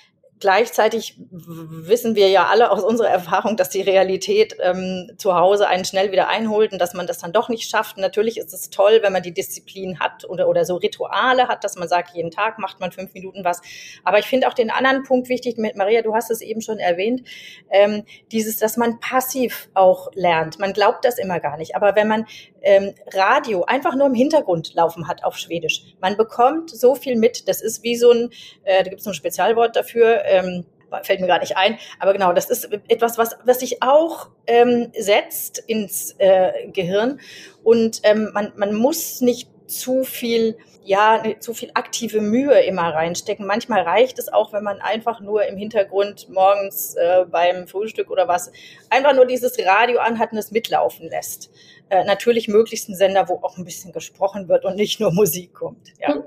Gleichzeitig wissen wir ja alle aus unserer Erfahrung, dass die Realität ähm, zu Hause einen schnell wieder einholt und dass man das dann doch nicht schafft. Natürlich ist es toll, wenn man die Disziplin hat oder, oder so Rituale hat, dass man sagt, jeden Tag macht man fünf Minuten was. Aber ich finde auch den anderen Punkt wichtig mit Maria, du hast es eben schon erwähnt, ähm, dieses, dass man passiv auch lernt. Man glaubt das immer gar nicht. Aber wenn man ähm, Radio einfach nur im Hintergrund laufen hat auf Schwedisch, man bekommt so viel mit. Das ist wie so ein, äh, da gibt es ein Spezialwort dafür, ähm, fällt mir gar nicht ein, aber genau, das ist etwas, was, was sich auch ähm, setzt ins äh, Gehirn und ähm, man, man muss nicht zu viel ja, zu viel aktive Mühe immer reinstecken. Manchmal reicht es auch, wenn man einfach nur im Hintergrund morgens äh, beim Frühstück oder was einfach nur dieses Radio anhat und es mitlaufen lässt. Äh, natürlich möglichst ein Sender, wo auch ein bisschen gesprochen wird und nicht nur Musik kommt. Ja.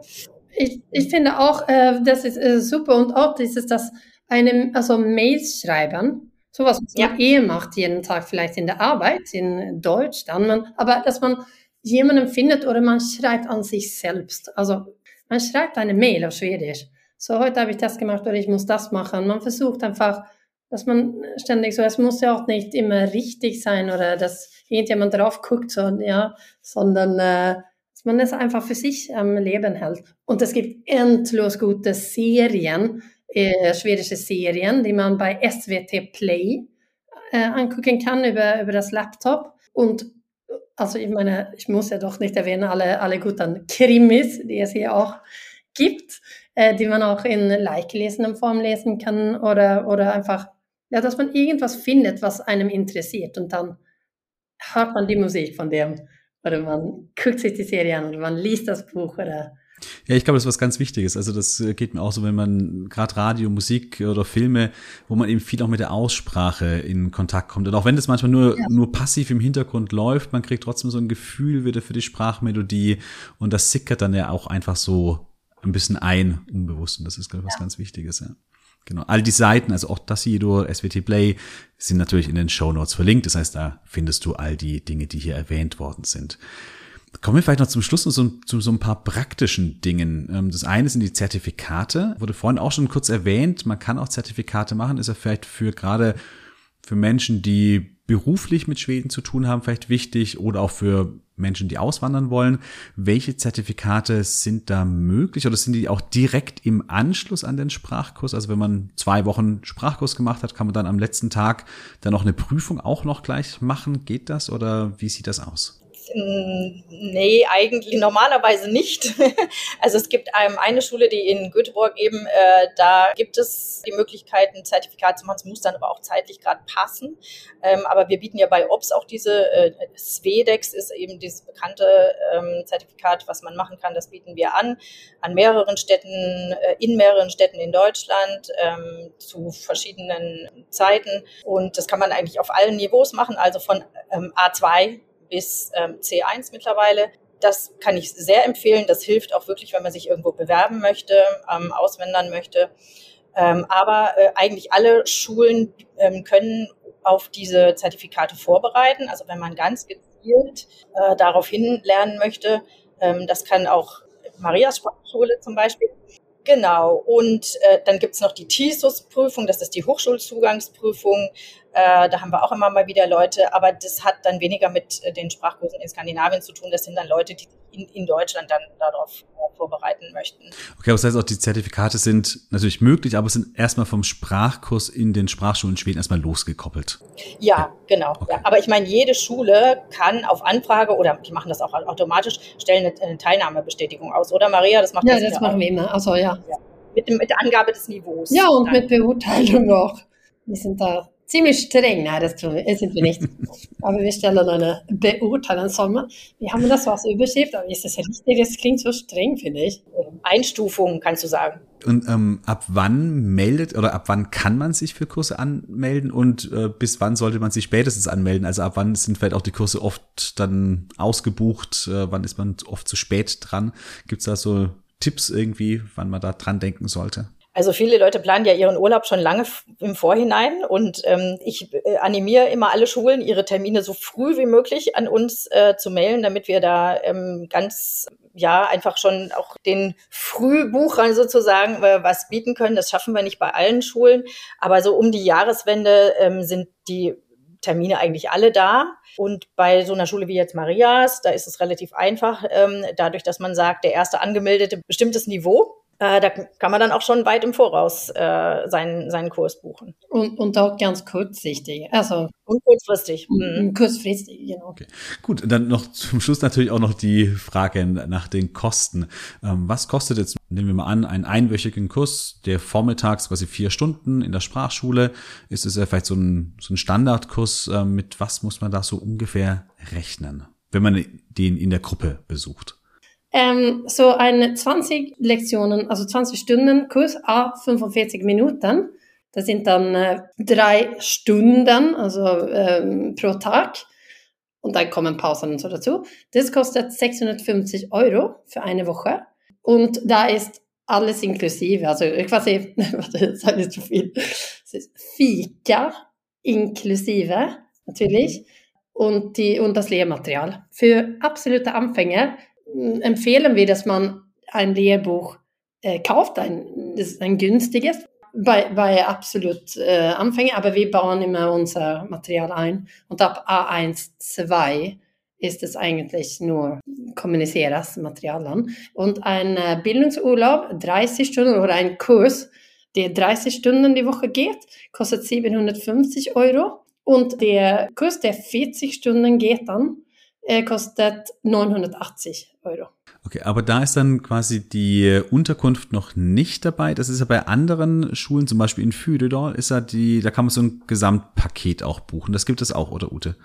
Ich, ich finde auch, äh, das ist äh, super und auch dieses, dass einem, also Mails schreiben, sowas, was man ja. eh macht jeden Tag, vielleicht in der Arbeit, in Deutsch, dann man, aber dass man jemanden findet oder man schreibt an sich selbst. Also man schreibt eine Mail auf Schwedisch. So, heute habe ich das gemacht oder ich muss das machen. Man versucht einfach dass man ständig so, es muss ja auch nicht immer richtig sein oder dass irgendjemand drauf guckt, so, ja, sondern äh, dass man es einfach für sich am Leben hält. Und es gibt endlos gute Serien, äh, schwedische Serien, die man bei SVT Play äh, angucken kann über, über das Laptop. Und also ich meine, ich muss ja doch nicht erwähnen, alle, alle guten Krimis, die es hier auch gibt, äh, die man auch in leicht gelesener Form lesen kann oder, oder einfach, ja, dass man irgendwas findet, was einem interessiert und dann hört man die Musik von dem oder man guckt sich die Serie an oder man liest das Buch oder ja, ich glaube, das ist was ganz Wichtiges. Also das äh, geht mir auch so, wenn man gerade Radio, Musik oder Filme, wo man eben viel auch mit der Aussprache in Kontakt kommt. Und auch wenn das manchmal nur, ja. nur passiv im Hintergrund läuft, man kriegt trotzdem so ein Gefühl wieder für die Sprachmelodie und das sickert dann ja auch einfach so ein bisschen ein, unbewusst. Und das ist, glaube ich, was ja. ganz Wichtiges, ja. Genau. All die Seiten, also auch das hier, SWT Play, sind natürlich in den Show Notes verlinkt. Das heißt, da findest du all die Dinge, die hier erwähnt worden sind. Kommen wir vielleicht noch zum Schluss so, zu so ein paar praktischen Dingen. Ähm, das eine sind die Zertifikate. Wurde vorhin auch schon kurz erwähnt. Man kann auch Zertifikate machen. Ist ja vielleicht für gerade für Menschen, die beruflich mit Schweden zu tun haben, vielleicht wichtig oder auch für Menschen, die auswandern wollen. Welche Zertifikate sind da möglich oder sind die auch direkt im Anschluss an den Sprachkurs? Also wenn man zwei Wochen Sprachkurs gemacht hat, kann man dann am letzten Tag dann noch eine Prüfung auch noch gleich machen? Geht das oder wie sieht das aus? Nee, eigentlich normalerweise nicht. Also es gibt eine Schule, die in Göteborg eben, äh, da gibt es die Möglichkeit, ein Zertifikat zu machen. Es muss dann aber auch zeitlich gerade passen. Ähm, aber wir bieten ja bei OBS auch diese, äh, Svedex ist eben dieses bekannte ähm, Zertifikat, was man machen kann. Das bieten wir an, an mehreren Städten, äh, in mehreren Städten in Deutschland, ähm, zu verschiedenen Zeiten. Und das kann man eigentlich auf allen Niveaus machen, also von ähm, A2 bis ähm, C1 mittlerweile. Das kann ich sehr empfehlen. Das hilft auch wirklich, wenn man sich irgendwo bewerben möchte, ähm, möchte. Ähm, aber äh, eigentlich alle Schulen ähm, können auf diese Zertifikate vorbereiten. Also wenn man ganz gezielt äh, darauf hin lernen möchte, das kann auch Marias Sprachschule zum Beispiel. Genau, und äh, dann gibt's noch die TISUS-Prüfung, das ist die Hochschulzugangsprüfung. Äh, da haben wir auch immer mal wieder Leute, aber das hat dann weniger mit äh, den Sprachkursen in Skandinavien zu tun. Das sind dann Leute, die in, in Deutschland dann darauf äh, vorbereiten möchten. Okay, das heißt auch, die Zertifikate sind natürlich möglich, aber sind erstmal vom Sprachkurs in den Sprachschulen in Schweden erstmal losgekoppelt. Ja, ja. genau. Okay. Ja. Aber ich meine, jede Schule kann auf Anfrage oder die machen das auch automatisch, stellen eine, eine Teilnahmebestätigung aus, oder Maria? Das macht ja, das, das machen auch. wir immer. Also ja. ja. Mit, mit der Angabe des Niveaus. Ja, und dann. mit Beurteilung auch. Wir sind da ziemlich streng. Nein, das sind wir nicht. aber wir stellen eine Beurteilung. Wir haben das so als Überschrift, aber ist das richtig? Das klingt so streng, finde ich. Einstufung, kannst du sagen. Und ähm, ab wann meldet oder ab wann kann man sich für Kurse anmelden und äh, bis wann sollte man sich spätestens anmelden? Also ab wann sind vielleicht auch die Kurse oft dann ausgebucht? Äh, wann ist man oft zu spät dran? Gibt es da so Tipps irgendwie, wann man da dran denken sollte? Also viele Leute planen ja ihren Urlaub schon lange im Vorhinein und ähm, ich äh, animiere immer alle Schulen, ihre Termine so früh wie möglich an uns äh, zu mailen, damit wir da ähm, ganz ja einfach schon auch den Frühbuchern sozusagen äh, was bieten können. Das schaffen wir nicht bei allen Schulen, aber so um die Jahreswende ähm, sind die Termine eigentlich alle da. Und bei so einer Schule wie jetzt Marias, da ist es relativ einfach, ähm, dadurch, dass man sagt, der erste angemeldete bestimmtes Niveau äh, da kann man dann auch schon weit im Voraus äh, seinen, seinen Kurs buchen. Und, und auch ganz kurzsichtig. Also und kurzfristig. Mhm. Kurzfristig, genau. Okay. Gut, dann noch zum Schluss natürlich auch noch die Frage nach den Kosten. Ähm, was kostet jetzt, nehmen wir mal an, einen einwöchigen Kurs, der vormittags quasi vier Stunden in der Sprachschule? Ist es ja vielleicht so ein, so ein Standardkurs? Äh, mit was muss man da so ungefähr rechnen, wenn man den in der Gruppe besucht? Ähm, so ein 20 Lektionen, also 20 Stunden Kurs, a 45 Minuten. Das sind dann äh, drei Stunden, also ähm, pro Tag. Und dann kommen Pausen und so dazu. Das kostet 650 Euro für eine Woche. Und da ist alles inklusive. Also quasi, warte, sage ich zu viel. Fika inklusive, natürlich. Und, die, und das Lehrmaterial. Für absolute Anfänger empfehlen wir, dass man ein Lehrbuch äh, kauft, ein, das ist ein günstiges. bei, bei absolut äh, Anfänger, aber wir bauen immer unser Material ein. Und ab A1, 2 ist es eigentlich nur kommuniceras Material an. Und ein äh, Bildungsurlaub, 30 Stunden oder ein Kurs, der 30 Stunden die Woche geht, kostet 750 Euro. Und der Kurs, der 40 Stunden geht dann, äh, kostet 980 Euro. Okay, aber da ist dann quasi die Unterkunft noch nicht dabei. Das ist ja bei anderen Schulen, zum Beispiel in Füdedal, ist ja die, da kann man so ein Gesamtpaket auch buchen. Das gibt es auch, oder Ute?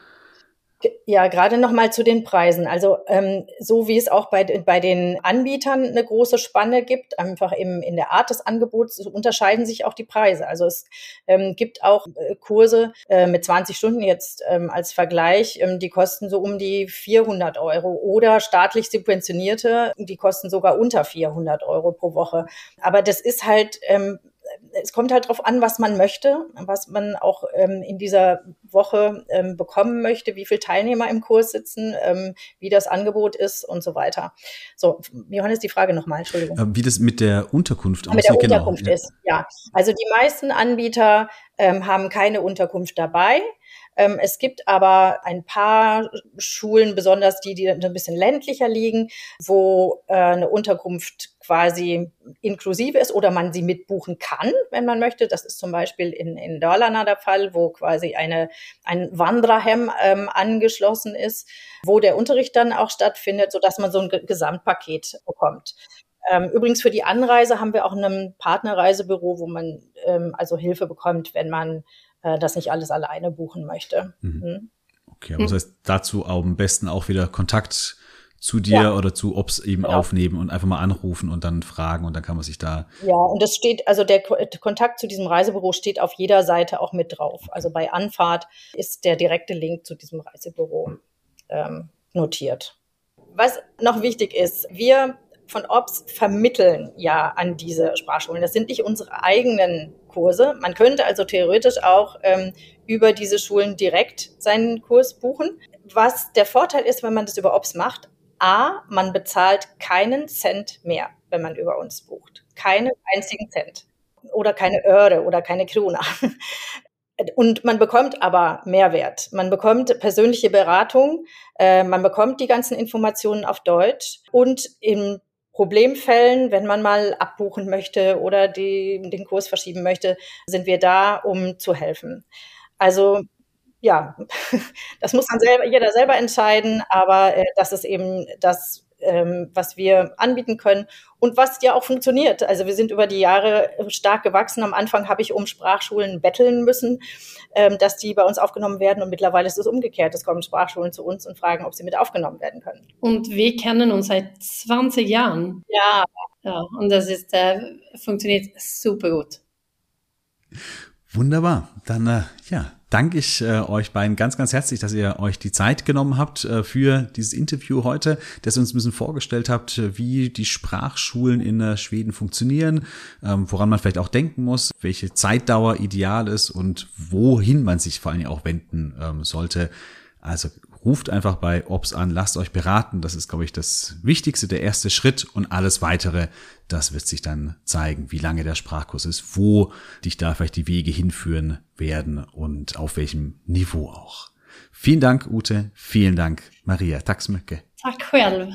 Ja, gerade noch mal zu den Preisen. Also ähm, so wie es auch bei, bei den Anbietern eine große Spanne gibt, einfach im, in der Art des Angebots unterscheiden sich auch die Preise. Also es ähm, gibt auch äh, Kurse äh, mit 20 Stunden jetzt ähm, als Vergleich, ähm, die kosten so um die 400 Euro oder staatlich subventionierte, die kosten sogar unter 400 Euro pro Woche. Aber das ist halt ähm, es kommt halt darauf an, was man möchte, was man auch ähm, in dieser Woche ähm, bekommen möchte, wie viele Teilnehmer im Kurs sitzen, ähm, wie das Angebot ist und so weiter. So, Johannes, die Frage nochmal, Entschuldigung. Äh, wie das mit der Unterkunft aussieht. Mit der genau. Unterkunft genau. ist, ja. Also die meisten Anbieter ähm, haben keine Unterkunft dabei. Ähm, es gibt aber ein paar Schulen, besonders die, die ein bisschen ländlicher liegen, wo äh, eine Unterkunft quasi inklusive ist oder man sie mitbuchen kann, wenn man möchte. Das ist zum Beispiel in, in Dalarna der Fall, wo quasi eine, ein Wandrahem ähm, angeschlossen ist, wo der Unterricht dann auch stattfindet, sodass man so ein Gesamtpaket bekommt. Ähm, übrigens für die Anreise haben wir auch ein Partnerreisebüro, wo man ähm, also Hilfe bekommt, wenn man äh, das nicht alles alleine buchen möchte. Mhm. Hm? Okay, aber das heißt dazu am besten auch wieder Kontakt zu dir ja. oder zu Ops eben ja. aufnehmen und einfach mal anrufen und dann fragen und dann kann man sich da. Ja, und das steht, also der Kontakt zu diesem Reisebüro steht auf jeder Seite auch mit drauf. Also bei Anfahrt ist der direkte Link zu diesem Reisebüro ähm, notiert. Was noch wichtig ist, wir von Ops vermitteln ja an diese Sprachschulen. Das sind nicht unsere eigenen Kurse. Man könnte also theoretisch auch ähm, über diese Schulen direkt seinen Kurs buchen. Was der Vorteil ist, wenn man das über Ops macht, A, man bezahlt keinen Cent mehr, wenn man über uns bucht. Keinen einzigen Cent. Oder keine Öre oder keine Krone. Und man bekommt aber Mehrwert. Man bekommt persönliche Beratung, äh, man bekommt die ganzen Informationen auf Deutsch und in Problemfällen, wenn man mal abbuchen möchte oder die, den Kurs verschieben möchte, sind wir da, um zu helfen. Also ja, das muss dann selber, jeder selber entscheiden, aber äh, das ist eben das, ähm, was wir anbieten können und was ja auch funktioniert. Also wir sind über die Jahre stark gewachsen. Am Anfang habe ich um Sprachschulen betteln müssen, ähm, dass die bei uns aufgenommen werden und mittlerweile ist es umgekehrt. Es kommen Sprachschulen zu uns und fragen, ob sie mit aufgenommen werden können. Und wir kennen uns seit 20 Jahren. Ja. Ja, und das ist, äh, funktioniert super gut. Wunderbar. Dann, äh, ja, danke ich äh, euch beiden ganz, ganz herzlich, dass ihr euch die Zeit genommen habt äh, für dieses Interview heute, dass ihr uns ein bisschen vorgestellt habt, äh, wie die Sprachschulen in äh, Schweden funktionieren, ähm, woran man vielleicht auch denken muss, welche Zeitdauer ideal ist und wohin man sich vor Dingen auch wenden ähm, sollte. Also ruft einfach bei Ops an, lasst euch beraten. Das ist, glaube ich, das Wichtigste, der erste Schritt und alles weitere, das wird sich dann zeigen, wie lange der Sprachkurs ist, wo dich da vielleicht die Wege hinführen werden und auf welchem Niveau auch. Vielen Dank, Ute. Vielen Dank, Maria. Tack så mycket. Själv.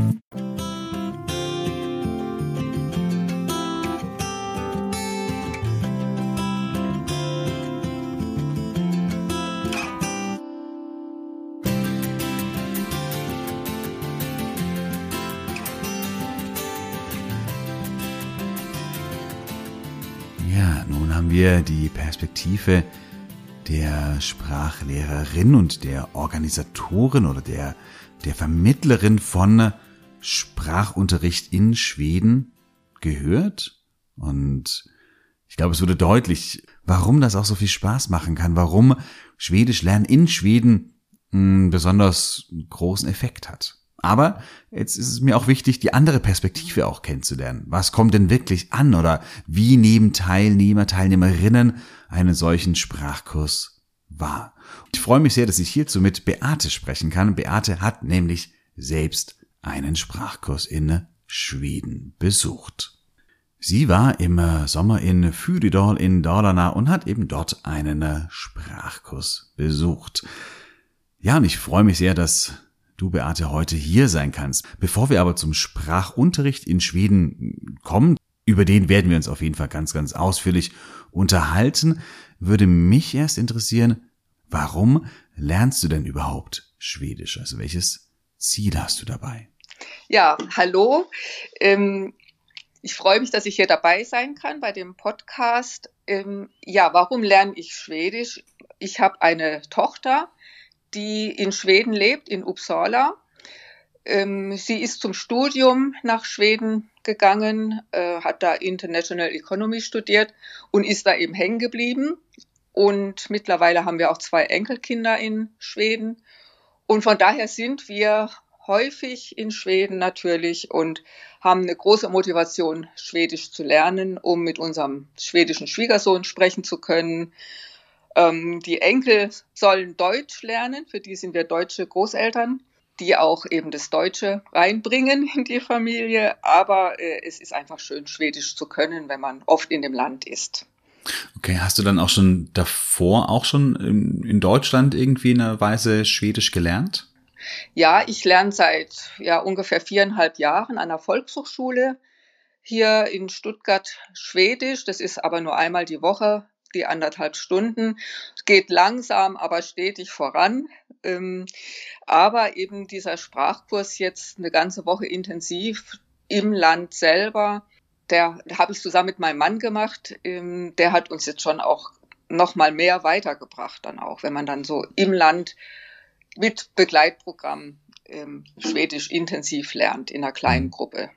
Wir die Perspektive der Sprachlehrerin und der Organisatorin oder der, der Vermittlerin von Sprachunterricht in Schweden gehört. Und Ich glaube, es wurde deutlich, warum das auch so viel Spaß machen kann, warum Schwedisch lernen in Schweden einen besonders großen Effekt hat. Aber jetzt ist es mir auch wichtig, die andere Perspektive auch kennenzulernen. Was kommt denn wirklich an oder wie nehmen Teilnehmer, Teilnehmerinnen einen solchen Sprachkurs wahr? Ich freue mich sehr, dass ich hierzu mit Beate sprechen kann. Beate hat nämlich selbst einen Sprachkurs in Schweden besucht. Sie war im Sommer in Fyridal in Dalarna und hat eben dort einen Sprachkurs besucht. Ja, und ich freue mich sehr, dass du, Beate, heute hier sein kannst. Bevor wir aber zum Sprachunterricht in Schweden kommen, über den werden wir uns auf jeden Fall ganz, ganz ausführlich unterhalten, würde mich erst interessieren, warum lernst du denn überhaupt Schwedisch? Also welches Ziel hast du dabei? Ja, hallo. Ähm, ich freue mich, dass ich hier dabei sein kann bei dem Podcast. Ähm, ja, warum lerne ich Schwedisch? Ich habe eine Tochter, die in Schweden lebt, in Uppsala. Ähm, sie ist zum Studium nach Schweden gegangen, äh, hat da International Economy studiert und ist da eben hängen geblieben. Und mittlerweile haben wir auch zwei Enkelkinder in Schweden. Und von daher sind wir häufig in Schweden natürlich und haben eine große Motivation, Schwedisch zu lernen, um mit unserem schwedischen Schwiegersohn sprechen zu können, ähm, die Enkel sollen Deutsch lernen, für die sind wir deutsche Großeltern, die auch eben das Deutsche reinbringen in die Familie. Aber äh, es ist einfach schön, Schwedisch zu können, wenn man oft in dem Land ist. Okay, hast du dann auch schon davor auch schon in, in Deutschland irgendwie in einer Weise Schwedisch gelernt? Ja, ich lerne seit ja ungefähr viereinhalb Jahren an der Volkshochschule hier in Stuttgart Schwedisch. Das ist aber nur einmal die Woche die anderthalb Stunden. Es geht langsam, aber stetig voran. Ähm, aber eben dieser Sprachkurs jetzt eine ganze Woche intensiv im Land selber, der habe ich zusammen mit meinem Mann gemacht. Ähm, der hat uns jetzt schon auch noch mal mehr weitergebracht dann auch, wenn man dann so im Land mit Begleitprogramm ähm, Schwedisch intensiv lernt in einer kleinen. Gruppe.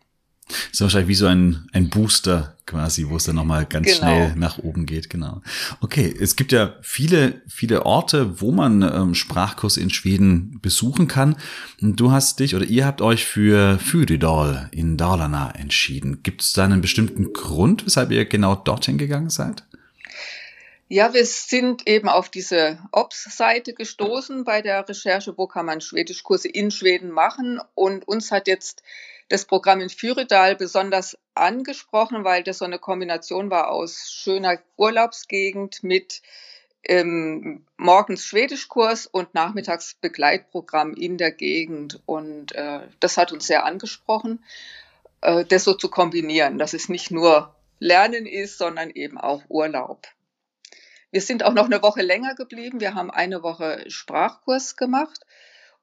Das ist wahrscheinlich wie so ein, ein Booster quasi, wo es dann nochmal ganz genau. schnell nach oben geht, genau. Okay, es gibt ja viele, viele Orte, wo man ähm, Sprachkurs in Schweden besuchen kann. Und du hast dich oder ihr habt euch für Fyridal in Dalarna entschieden. Gibt es da einen bestimmten Grund, weshalb ihr genau dorthin gegangen seid? Ja, wir sind eben auf diese OPS-Seite gestoßen bei der Recherche, wo kann man Schwedischkurse in Schweden machen. Und uns hat jetzt das Programm in Fyridal besonders angesprochen, weil das so eine Kombination war aus schöner Urlaubsgegend mit ähm, morgens Schwedischkurs und nachmittags Begleitprogramm in der Gegend. Und äh, das hat uns sehr angesprochen, äh, das so zu kombinieren, dass es nicht nur Lernen ist, sondern eben auch Urlaub. Wir sind auch noch eine Woche länger geblieben. Wir haben eine Woche Sprachkurs gemacht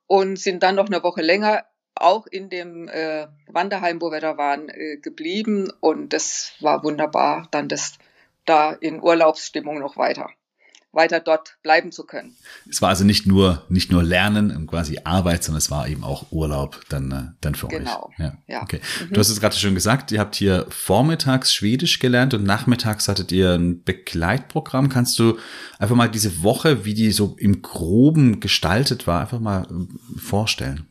und sind dann noch eine Woche länger auch in dem äh, Wanderheim, wo wir da waren, äh, geblieben. Und das war wunderbar, dann das da in Urlaubsstimmung noch weiter weiter dort bleiben zu können. Es war also nicht nur nicht nur Lernen und quasi Arbeit, sondern es war eben auch Urlaub dann äh, dann für genau. euch. Genau. Ja. ja. Okay. Mhm. Du hast es gerade schon gesagt, ihr habt hier vormittags Schwedisch gelernt und nachmittags hattet ihr ein Begleitprogramm. Kannst du einfach mal diese Woche, wie die so im Groben gestaltet war, einfach mal äh, vorstellen?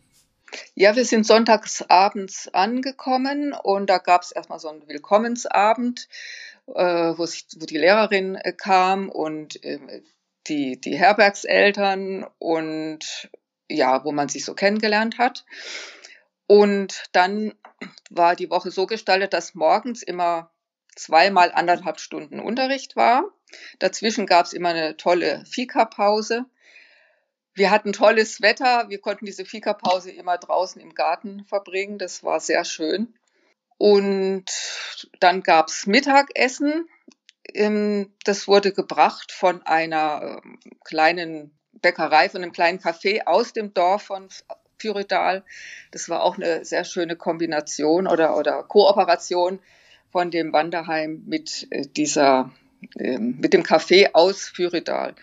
Ja, wir sind sonntagsabends angekommen und da gab es erstmal so einen Willkommensabend, äh, wo, sich, wo die Lehrerin äh, kam und äh, die, die Herbergseltern und ja, wo man sich so kennengelernt hat. Und dann war die Woche so gestaltet, dass morgens immer zweimal anderthalb Stunden Unterricht war. Dazwischen gab es immer eine tolle Fika-Pause. Wir hatten tolles Wetter. Wir konnten diese Fika-Pause immer draußen im Garten verbringen. Das war sehr schön. Und dann gab's Mittagessen. Ähm, das wurde gebracht von einer ähm, kleinen Bäckerei, von einem kleinen Café aus dem Dorf von Fyridal. Das war auch eine sehr schöne Kombination oder, oder Kooperation von dem Wanderheim mit äh, dieser, ähm, mit dem Café aus Fyridal.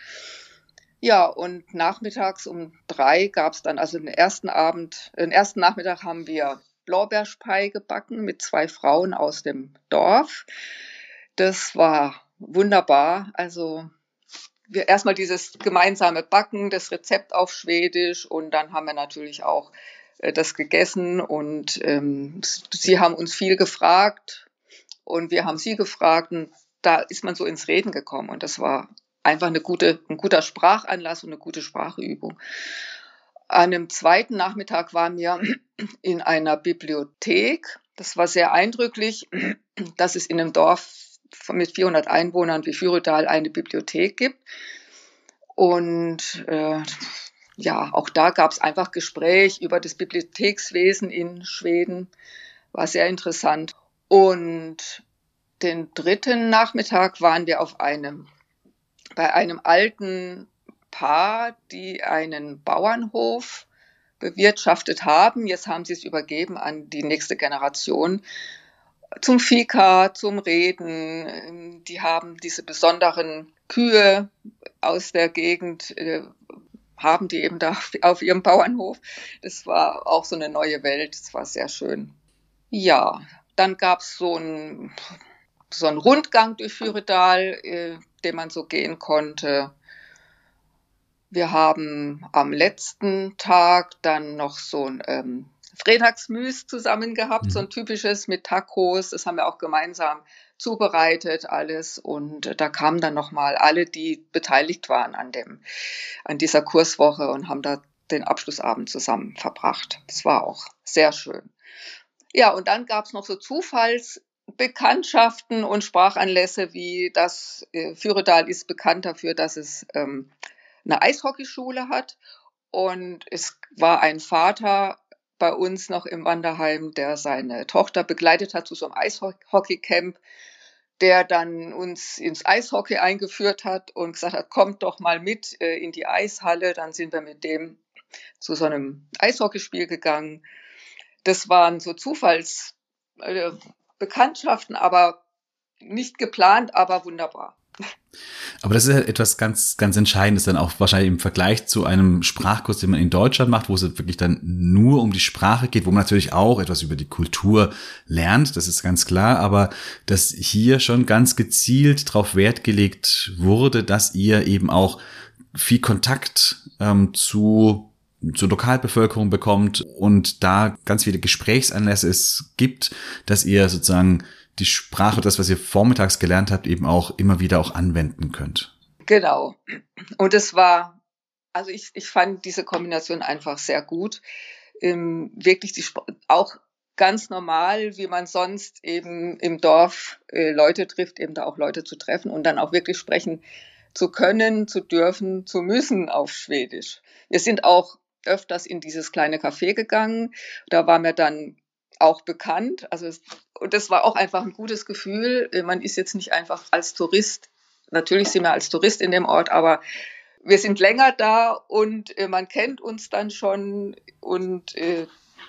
Ja, und nachmittags um drei gab es dann, also den ersten Abend, den ersten Nachmittag haben wir Blaubeerspei gebacken mit zwei Frauen aus dem Dorf. Das war wunderbar. Also wir erstmal dieses gemeinsame Backen, das Rezept auf Schwedisch und dann haben wir natürlich auch äh, das gegessen und ähm, sie haben uns viel gefragt und wir haben sie gefragt und da ist man so ins Reden gekommen und das war einfach eine gute, ein guter Sprachanlass und eine gute Sprachübung. An einem zweiten Nachmittag waren wir in einer Bibliothek. Das war sehr eindrücklich, dass es in einem Dorf mit 400 Einwohnern wie Fürudal eine Bibliothek gibt. Und äh, ja, auch da gab es einfach Gespräch über das Bibliothekswesen in Schweden. War sehr interessant. Und den dritten Nachmittag waren wir auf einem, bei einem alten Paar, die einen Bauernhof bewirtschaftet haben. Jetzt haben sie es übergeben an die nächste Generation zum Fika, zum Reden. Die haben diese besonderen Kühe aus der Gegend, äh, haben die eben da auf ihrem Bauernhof. Das war auch so eine neue Welt. Das war sehr schön. Ja, dann gab es so einen so einen Rundgang durch Füredal, äh, den man so gehen konnte. Wir haben am letzten Tag dann noch so ein ähm, Freitagsmüs zusammen gehabt, mhm. so ein typisches mit Tacos. Das haben wir auch gemeinsam zubereitet alles und da kamen dann nochmal alle, die beteiligt waren an dem, an dieser Kurswoche und haben da den Abschlussabend zusammen verbracht. Das war auch sehr schön. Ja, und dann gab es noch so Zufallsbekanntschaften und Sprachanlässe wie das äh, Füredal ist bekannt dafür, dass es ähm, eine Eishockeyschule hat und es war ein Vater bei uns noch im Wanderheim, der seine Tochter begleitet hat zu so einem Eishockeycamp, der dann uns ins Eishockey eingeführt hat und gesagt hat, kommt doch mal mit äh, in die Eishalle. Dann sind wir mit dem zu so einem Eishockeyspiel gegangen. Das waren so Zufallsbekanntschaften, äh, aber nicht geplant, aber wunderbar. Aber das ist ja etwas ganz, ganz Entscheidendes dann auch wahrscheinlich im Vergleich zu einem Sprachkurs, den man in Deutschland macht, wo es wirklich dann nur um die Sprache geht, wo man natürlich auch etwas über die Kultur lernt, das ist ganz klar, aber dass hier schon ganz gezielt darauf Wert gelegt wurde, dass ihr eben auch viel Kontakt ähm, zu zur Lokalbevölkerung bekommt und da ganz viele Gesprächsanlässe es gibt, dass ihr sozusagen die Sprache, das, was ihr vormittags gelernt habt, eben auch immer wieder auch anwenden könnt. Genau. Und es war, also ich, ich fand diese Kombination einfach sehr gut. Ähm, wirklich die, auch ganz normal, wie man sonst eben im Dorf äh, Leute trifft, eben da auch Leute zu treffen und dann auch wirklich sprechen zu können, zu dürfen, zu müssen auf Schwedisch. Wir sind auch öfters in dieses kleine Café gegangen. Da war mir dann auch bekannt. Also und das war auch einfach ein gutes Gefühl. Man ist jetzt nicht einfach als Tourist, natürlich sind wir als Tourist in dem Ort, aber wir sind länger da und äh, man kennt uns dann schon und äh,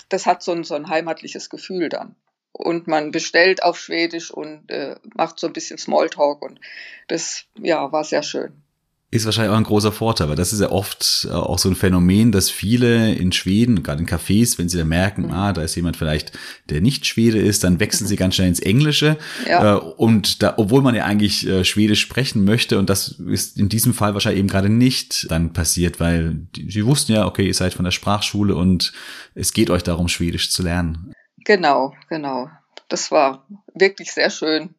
das hat so ein, so ein heimatliches Gefühl dann. Und man bestellt auf Schwedisch und äh, macht so ein bisschen Smalltalk und das ja war sehr schön ist wahrscheinlich auch ein großer Vorteil, weil das ist ja oft äh, auch so ein Phänomen, dass viele in Schweden, gerade in Cafés, wenn sie da merken, mhm. ah, da ist jemand vielleicht, der nicht Schwede ist, dann wechseln sie ganz schnell ins Englische. Ja. Äh, und da, obwohl man ja eigentlich äh, Schwedisch sprechen möchte, und das ist in diesem Fall wahrscheinlich eben gerade nicht dann passiert, weil die, sie wussten ja, okay, ihr seid von der Sprachschule und es geht euch darum, Schwedisch zu lernen. Genau, genau. Das war wirklich sehr schön.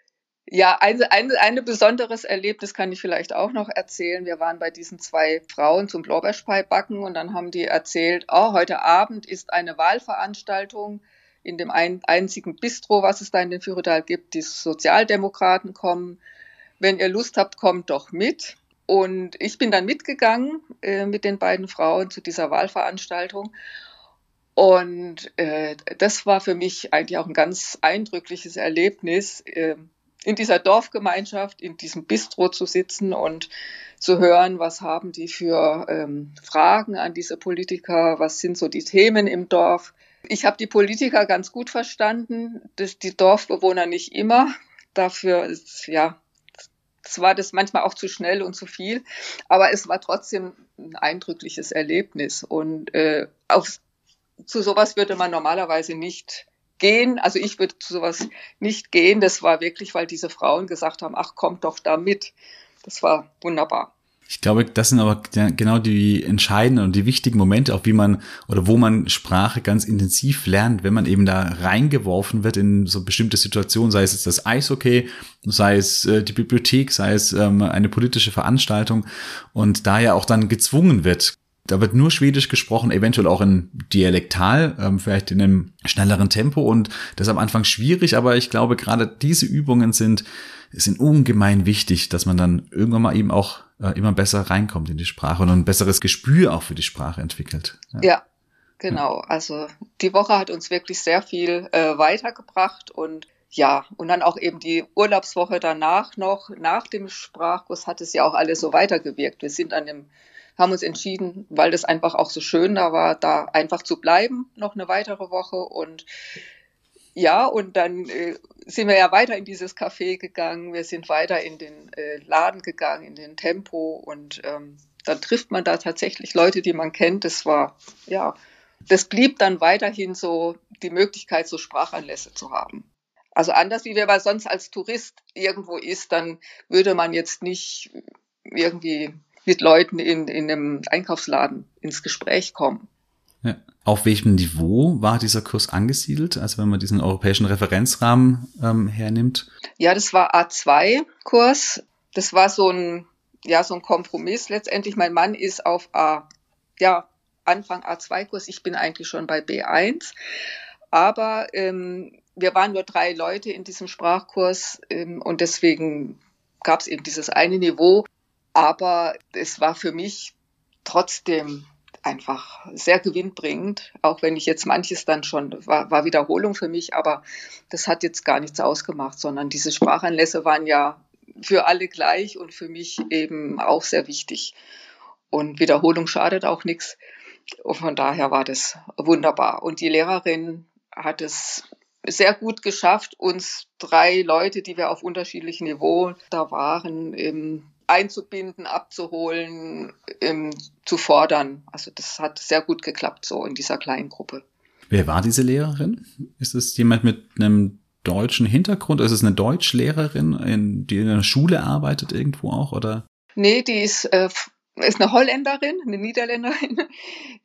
Ja, ein, ein, ein besonderes Erlebnis kann ich vielleicht auch noch erzählen. Wir waren bei diesen zwei Frauen zum Blaubeerspei backen und dann haben die erzählt, oh, heute Abend ist eine Wahlveranstaltung in dem ein, einzigen Bistro, was es da in den Führedal gibt. Die Sozialdemokraten kommen. Wenn ihr Lust habt, kommt doch mit. Und ich bin dann mitgegangen äh, mit den beiden Frauen zu dieser Wahlveranstaltung. Und äh, das war für mich eigentlich auch ein ganz eindrückliches Erlebnis. Äh, in dieser Dorfgemeinschaft, in diesem Bistro zu sitzen und zu hören, was haben die für ähm, Fragen an diese Politiker, was sind so die Themen im Dorf. Ich habe die Politiker ganz gut verstanden, das, die Dorfbewohner nicht immer. Dafür ist, ja, es war das manchmal auch zu schnell und zu viel, aber es war trotzdem ein eindrückliches Erlebnis und äh, auf, zu sowas würde man normalerweise nicht gehen. Also ich würde zu sowas nicht gehen. Das war wirklich, weil diese Frauen gesagt haben, ach, kommt doch da mit. Das war wunderbar. Ich glaube, das sind aber genau die entscheidenden und die wichtigen Momente, auch wie man oder wo man Sprache ganz intensiv lernt, wenn man eben da reingeworfen wird in so bestimmte Situationen, sei es jetzt das Eishockey, sei es äh, die Bibliothek, sei es ähm, eine politische Veranstaltung und da ja auch dann gezwungen wird, da wird nur Schwedisch gesprochen, eventuell auch in Dialektal, ähm, vielleicht in einem schnelleren Tempo und das ist am Anfang schwierig, aber ich glaube, gerade diese Übungen sind, sind ungemein wichtig, dass man dann irgendwann mal eben auch äh, immer besser reinkommt in die Sprache und ein besseres Gespür auch für die Sprache entwickelt. Ja, ja genau. Also die Woche hat uns wirklich sehr viel äh, weitergebracht und ja, und dann auch eben die Urlaubswoche danach noch, nach dem Sprachkurs hat es ja auch alles so weitergewirkt. Wir sind an dem haben uns entschieden, weil das einfach auch so schön da war, da einfach zu bleiben, noch eine weitere Woche. Und ja, und dann äh, sind wir ja weiter in dieses Café gegangen, wir sind weiter in den äh, Laden gegangen, in den Tempo und ähm, dann trifft man da tatsächlich Leute, die man kennt. Das war, ja, das blieb dann weiterhin so die Möglichkeit, so Sprachanlässe zu haben. Also anders wie man sonst als Tourist irgendwo ist, dann würde man jetzt nicht irgendwie mit Leuten in, in einem Einkaufsladen ins Gespräch kommen. Ja. Auf welchem Niveau war dieser Kurs angesiedelt, also wenn man diesen europäischen Referenzrahmen ähm, hernimmt? Ja, das war A2-Kurs. Das war so ein, ja, so ein Kompromiss. Letztendlich, mein Mann ist auf A, ja, Anfang A2-Kurs. Ich bin eigentlich schon bei B1. Aber ähm, wir waren nur drei Leute in diesem Sprachkurs ähm, und deswegen gab es eben dieses eine Niveau. Aber es war für mich trotzdem einfach sehr gewinnbringend, auch wenn ich jetzt manches dann schon, war, war Wiederholung für mich, aber das hat jetzt gar nichts ausgemacht, sondern diese Sprachanlässe waren ja für alle gleich und für mich eben auch sehr wichtig. Und Wiederholung schadet auch nichts. Und von daher war das wunderbar. Und die Lehrerin hat es sehr gut geschafft, uns drei Leute, die wir auf unterschiedlichen Niveau da waren, einzubinden, abzuholen, ähm, zu fordern. Also das hat sehr gut geklappt so in dieser kleinen Gruppe. Wer war diese Lehrerin? Ist es jemand mit einem deutschen Hintergrund? Ist es eine Deutschlehrerin, in, die in einer Schule arbeitet irgendwo auch? Oder? Nee, die ist äh, ist eine Holländerin, eine Niederländerin,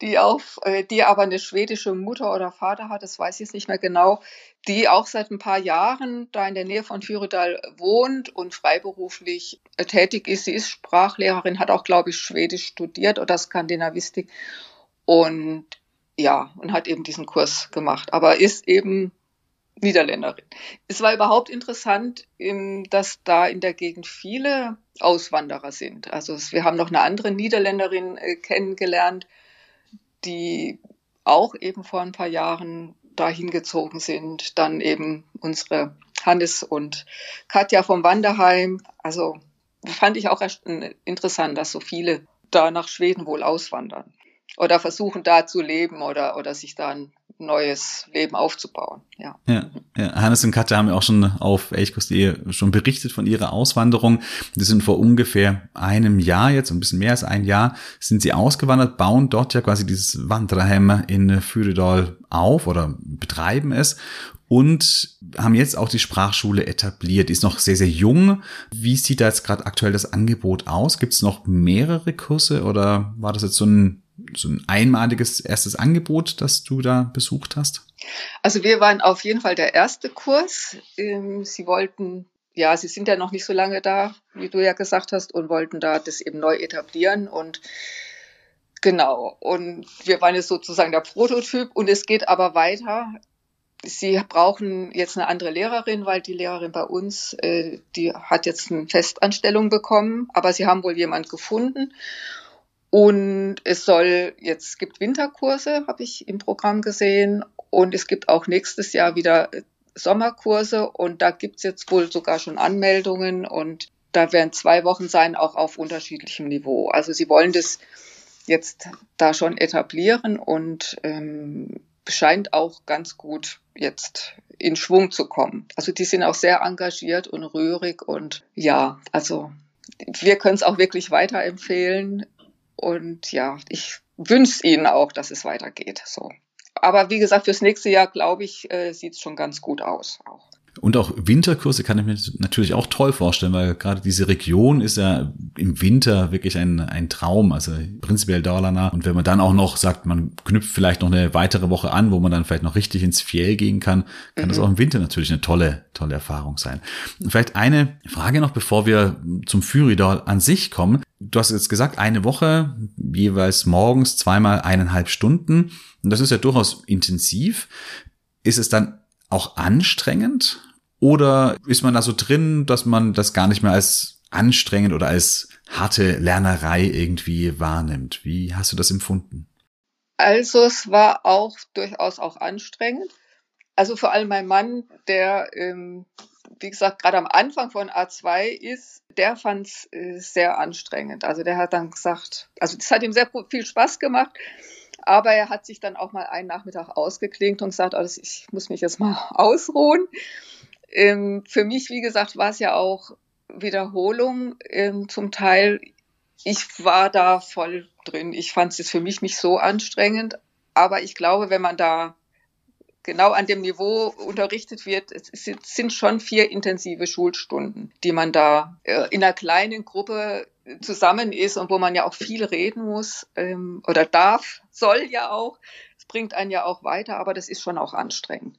die auf, äh, die aber eine schwedische Mutter oder Vater hat, das weiß ich jetzt nicht mehr genau, die auch seit ein paar Jahren da in der Nähe von Fyridal wohnt und freiberuflich äh, tätig ist. Sie ist Sprachlehrerin, hat auch, glaube ich, Schwedisch studiert oder Skandinavistik und ja, und hat eben diesen Kurs gemacht, aber ist eben Niederländerin. Es war überhaupt interessant, dass da in der Gegend viele Auswanderer sind. Also wir haben noch eine andere Niederländerin äh, kennengelernt, die auch eben vor ein paar Jahren dahin gezogen sind. Dann eben unsere Hannes und Katja vom Wanderheim. Also fand ich auch interessant, dass so viele da nach Schweden wohl auswandern oder versuchen da zu leben oder, oder sich da ein neues Leben aufzubauen. Ja. Ja, ja. Hannes und Katja haben ja auch schon auf elchkurs.de schon berichtet von ihrer Auswanderung. Die sind vor ungefähr einem Jahr jetzt, ein bisschen mehr als ein Jahr, sind sie ausgewandert, bauen dort ja quasi dieses Wanderheim in Fyridal auf oder betreiben es und haben jetzt auch die Sprachschule etabliert. Die ist noch sehr, sehr jung. Wie sieht da jetzt gerade aktuell das Angebot aus? Gibt es noch mehrere Kurse oder war das jetzt so ein so ein einmaliges erstes Angebot, das du da besucht hast? Also wir waren auf jeden Fall der erste Kurs. Ähm, sie wollten, ja, sie sind ja noch nicht so lange da, wie du ja gesagt hast, und wollten da das eben neu etablieren und genau. Und wir waren jetzt sozusagen der Prototyp und es geht aber weiter. Sie brauchen jetzt eine andere Lehrerin, weil die Lehrerin bei uns, äh, die hat jetzt eine Festanstellung bekommen, aber sie haben wohl jemand gefunden. Und es soll, jetzt gibt Winterkurse, habe ich im Programm gesehen. Und es gibt auch nächstes Jahr wieder Sommerkurse. Und da gibt es jetzt wohl sogar schon Anmeldungen. Und da werden zwei Wochen sein, auch auf unterschiedlichem Niveau. Also sie wollen das jetzt da schon etablieren und ähm, scheint auch ganz gut jetzt in Schwung zu kommen. Also die sind auch sehr engagiert und rührig und ja, also wir können es auch wirklich weiterempfehlen. Und ja, ich wünsche Ihnen auch, dass es weitergeht. So. aber wie gesagt, fürs nächste Jahr, glaube ich, äh, sieht es schon ganz gut aus. Auch. Und auch Winterkurse kann ich mir natürlich auch toll vorstellen, weil gerade diese Region ist ja im Winter wirklich ein, ein Traum, also prinzipiell Dalarna. Und wenn man dann auch noch sagt, man knüpft vielleicht noch eine weitere Woche an, wo man dann vielleicht noch richtig ins Fjell gehen kann, kann mhm. das auch im Winter natürlich eine tolle, tolle Erfahrung sein. Und vielleicht eine Frage noch, bevor wir zum Fyridal an sich kommen. Du hast jetzt gesagt, eine Woche, jeweils morgens zweimal eineinhalb Stunden. Und das ist ja durchaus intensiv. Ist es dann auch anstrengend? Oder ist man da so drin, dass man das gar nicht mehr als anstrengend oder als harte Lernerei irgendwie wahrnimmt? Wie hast du das empfunden? Also es war auch durchaus auch anstrengend. Also vor allem mein Mann, der, ähm, wie gesagt, gerade am Anfang von A2 ist, der fand es äh, sehr anstrengend. Also der hat dann gesagt, also das hat ihm sehr viel Spaß gemacht, aber er hat sich dann auch mal einen Nachmittag ausgeklingt und gesagt, also ich muss mich jetzt mal ausruhen. Ähm, für mich, wie gesagt, war es ja auch Wiederholung ähm, zum Teil. Ich war da voll drin. Ich fand es für mich nicht so anstrengend, aber ich glaube, wenn man da genau an dem Niveau unterrichtet wird, es sind schon vier intensive Schulstunden, die man da äh, in einer kleinen Gruppe zusammen ist und wo man ja auch viel reden muss ähm, oder darf, soll ja auch. Es bringt einen ja auch weiter, aber das ist schon auch anstrengend.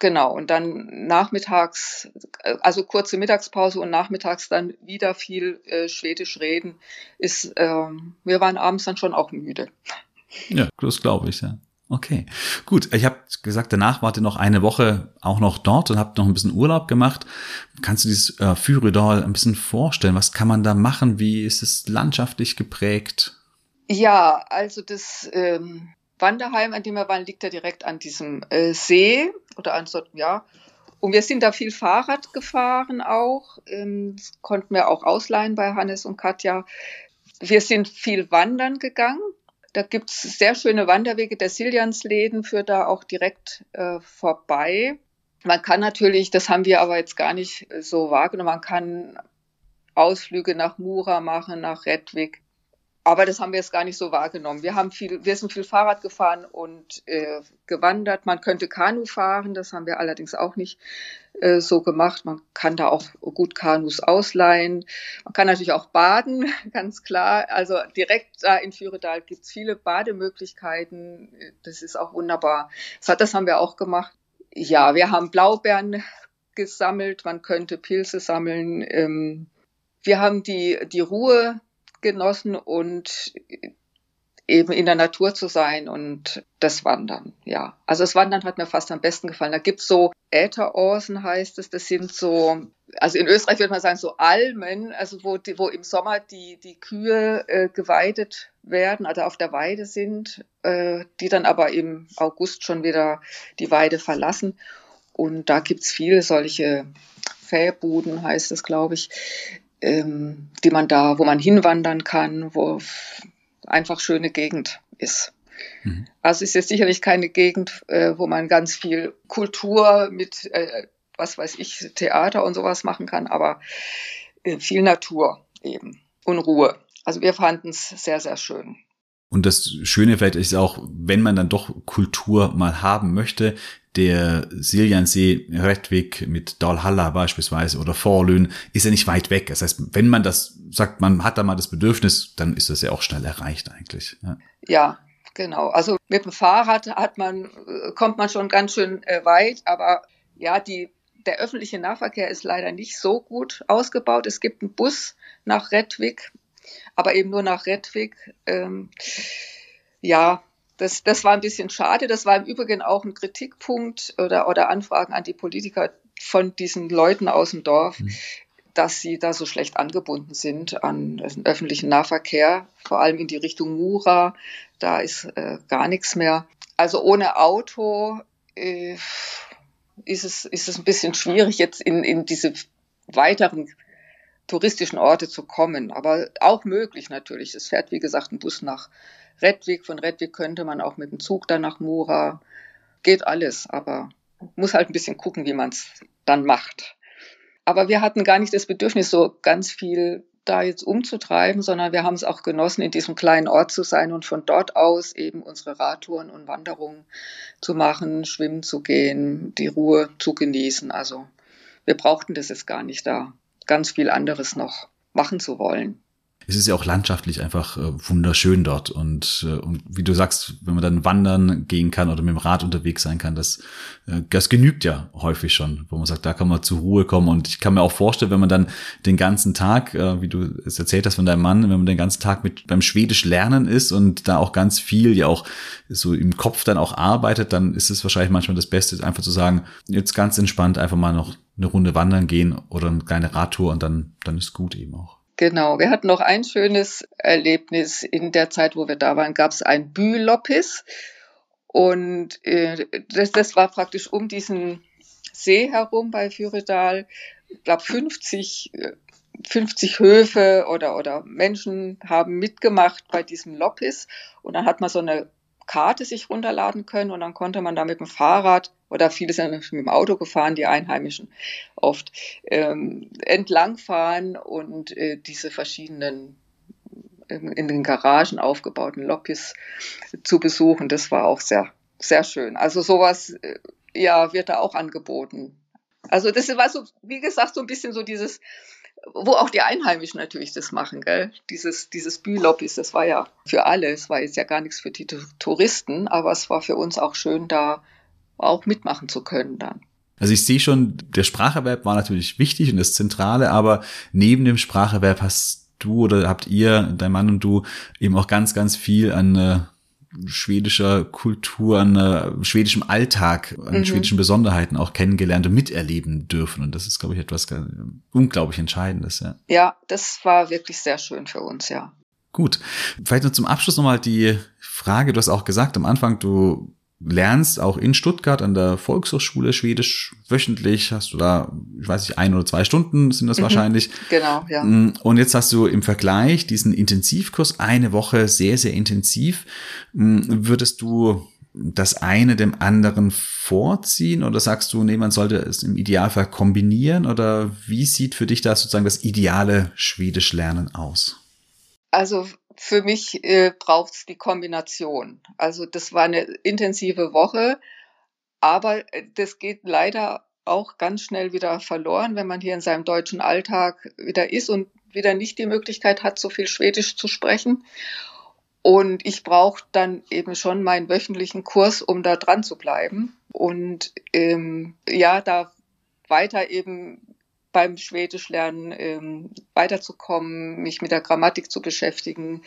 Genau, und dann nachmittags, äh, also kurze Mittagspause und nachmittags dann wieder viel äh, Schwedisch reden, ist, ähm, wir waren abends dann schon auch müde. Ja, das glaube ich, ja. Okay, gut. Ich habe gesagt, danach wart ihr noch eine Woche auch noch dort und habt noch ein bisschen Urlaub gemacht. Kannst du dieses äh, Fyridal ein bisschen vorstellen? Was kann man da machen? Wie ist es landschaftlich geprägt? Ja, also das ähm, Wanderheim, an dem wir waren, liegt ja direkt an diesem äh, See oder an so, ja. Und wir sind da viel Fahrrad gefahren auch. Ähm, konnten wir auch ausleihen bei Hannes und Katja. Wir sind viel wandern gegangen. Da gibt's sehr schöne Wanderwege. Der Siljansläden führt da auch direkt äh, vorbei. Man kann natürlich, das haben wir aber jetzt gar nicht äh, so wahrgenommen, man kann Ausflüge nach Mura machen, nach Redwig. Aber das haben wir jetzt gar nicht so wahrgenommen. Wir haben viel, wir sind viel Fahrrad gefahren und äh, gewandert. Man könnte Kanu fahren, das haben wir allerdings auch nicht äh, so gemacht. Man kann da auch gut Kanus ausleihen. Man kann natürlich auch baden, ganz klar. Also direkt da in Füredal gibt's viele Bademöglichkeiten. Das ist auch wunderbar. Das haben wir auch gemacht. Ja, wir haben Blaubeeren gesammelt. Man könnte Pilze sammeln. Ähm, wir haben die, die Ruhe genossen und eben in der Natur zu sein und das Wandern, ja. Also das Wandern hat mir fast am besten gefallen. Da gibt's so Ätherorsen heißt es, das sind so, also in Österreich würde man sagen so Almen, also wo, die, wo im Sommer die, die Kühe äh, geweidet werden, also auf der Weide sind, äh, die dann aber im August schon wieder die Weide verlassen. Und da gibt's viele solche Fähbuden, heißt es, glaube ich, ähm, die man da, wo man hinwandern kann, wo einfach schöne Gegend ist. Mhm. Also ist jetzt sicherlich keine Gegend, äh, wo man ganz viel Kultur mit, äh, was weiß ich, Theater und sowas machen kann, aber äh, viel Natur eben und Ruhe. Also wir fanden es sehr, sehr schön. Und das Schöne vielleicht ist auch, wenn man dann doch Kultur mal haben möchte, der Siljansee, Redwig mit Dalhalla beispielsweise oder Forlön ist ja nicht weit weg. Das heißt, wenn man das sagt, man hat da mal das Bedürfnis, dann ist das ja auch schnell erreicht eigentlich. Ja, ja genau. Also mit dem Fahrrad hat man, kommt man schon ganz schön äh, weit, aber ja, die, der öffentliche Nahverkehr ist leider nicht so gut ausgebaut. Es gibt einen Bus nach Redwig, aber eben nur nach Redwig. Ähm, ja, das, das war ein bisschen schade. Das war im Übrigen auch ein Kritikpunkt oder, oder Anfragen an die Politiker von diesen Leuten aus dem Dorf, mhm. dass sie da so schlecht angebunden sind an den öffentlichen Nahverkehr, vor allem in die Richtung Mura. Da ist äh, gar nichts mehr. Also ohne Auto äh, ist, es, ist es ein bisschen schwierig, jetzt in, in diese weiteren touristischen Orte zu kommen. Aber auch möglich natürlich. Es fährt, wie gesagt, ein Bus nach Redwig. Von Redwig könnte man auch mit dem Zug dann nach Mura. Geht alles, aber muss halt ein bisschen gucken, wie man es dann macht. Aber wir hatten gar nicht das Bedürfnis, so ganz viel da jetzt umzutreiben, sondern wir haben es auch genossen, in diesem kleinen Ort zu sein und von dort aus eben unsere Radtouren und Wanderungen zu machen, schwimmen zu gehen, die Ruhe zu genießen. Also wir brauchten das jetzt gar nicht da, ganz viel anderes noch machen zu wollen. Es ist ja auch landschaftlich einfach äh, wunderschön dort. Und, äh, und wie du sagst, wenn man dann wandern gehen kann oder mit dem Rad unterwegs sein kann, das, äh, das genügt ja häufig schon, wo man sagt, da kann man zur Ruhe kommen. Und ich kann mir auch vorstellen, wenn man dann den ganzen Tag, wie du es erzählt hast von deinem Mann, wenn man den ganzen Tag mit beim Schwedisch lernen ist und da auch ganz viel ja auch so im Kopf dann auch arbeitet, dann ist es wahrscheinlich manchmal das Beste, einfach zu sagen, jetzt ganz entspannt einfach mal noch eine Runde wandern gehen oder eine kleine Radtour und dann, dann ist gut eben auch. Genau, wir hatten noch ein schönes Erlebnis. In der Zeit, wo wir da waren, gab es ein Büloppis. Und äh, das, das war praktisch um diesen See herum bei Fyridal. Ich glaube, 50, 50 Höfe oder, oder Menschen haben mitgemacht bei diesem Loppis. Und dann hat man so eine Karte sich runterladen können und dann konnte man da mit dem Fahrrad oder viele sind mit dem Auto gefahren, die Einheimischen oft, ähm, entlangfahren und äh, diese verschiedenen in, in den Garagen aufgebauten Loppis zu besuchen. Das war auch sehr, sehr schön. Also sowas, äh, ja, wird da auch angeboten. Also das war so, wie gesagt, so ein bisschen so dieses, wo auch die Einheimischen natürlich das machen, gell? Dieses, dieses Büloppis, das war ja für alle, es war jetzt ja gar nichts für die Touristen, aber es war für uns auch schön, da auch mitmachen zu können dann. Also ich sehe schon, der Spracherwerb war natürlich wichtig und das Zentrale, aber neben dem Spracherwerb hast du oder habt ihr, dein Mann und du, eben auch ganz, ganz viel an äh, schwedischer Kultur, an äh, schwedischem Alltag, an mhm. schwedischen Besonderheiten auch kennengelernt und miterleben dürfen. Und das ist, glaube ich, etwas unglaublich Entscheidendes. Ja. ja, das war wirklich sehr schön für uns, ja. Gut. Vielleicht noch zum Abschluss nochmal die Frage, du hast auch gesagt am Anfang, du lernst auch in Stuttgart an der Volkshochschule Schwedisch wöchentlich, hast du da, ich weiß nicht, ein oder zwei Stunden sind das mhm, wahrscheinlich. Genau, ja. Mm, und jetzt hast du im Vergleich diesen Intensivkurs eine Woche sehr, sehr intensiv. Mm, würdest du das eine dem anderen vorziehen oder sagst du, nee, man sollte es im Idealfall kombinieren oder wie sieht für dich da sozusagen das ideale Schwedisch lernen aus? Also für mich äh, braucht es die Kombination. Also das war eine intensive Woche, aber äh, das geht leider auch ganz schnell wieder verloren, wenn man hier in seinem deutschen Alltag wieder ist und wieder nicht die Möglichkeit hat, so viel Schwedisch zu sprechen. Und ich brauche dann eben schon meinen wöchentlichen Kurs, um da dran zu bleiben und ähm, ja, da weiter eben beim Schwedisch lernen ähm, weiterzukommen, mich mit der Grammatik zu beschäftigen,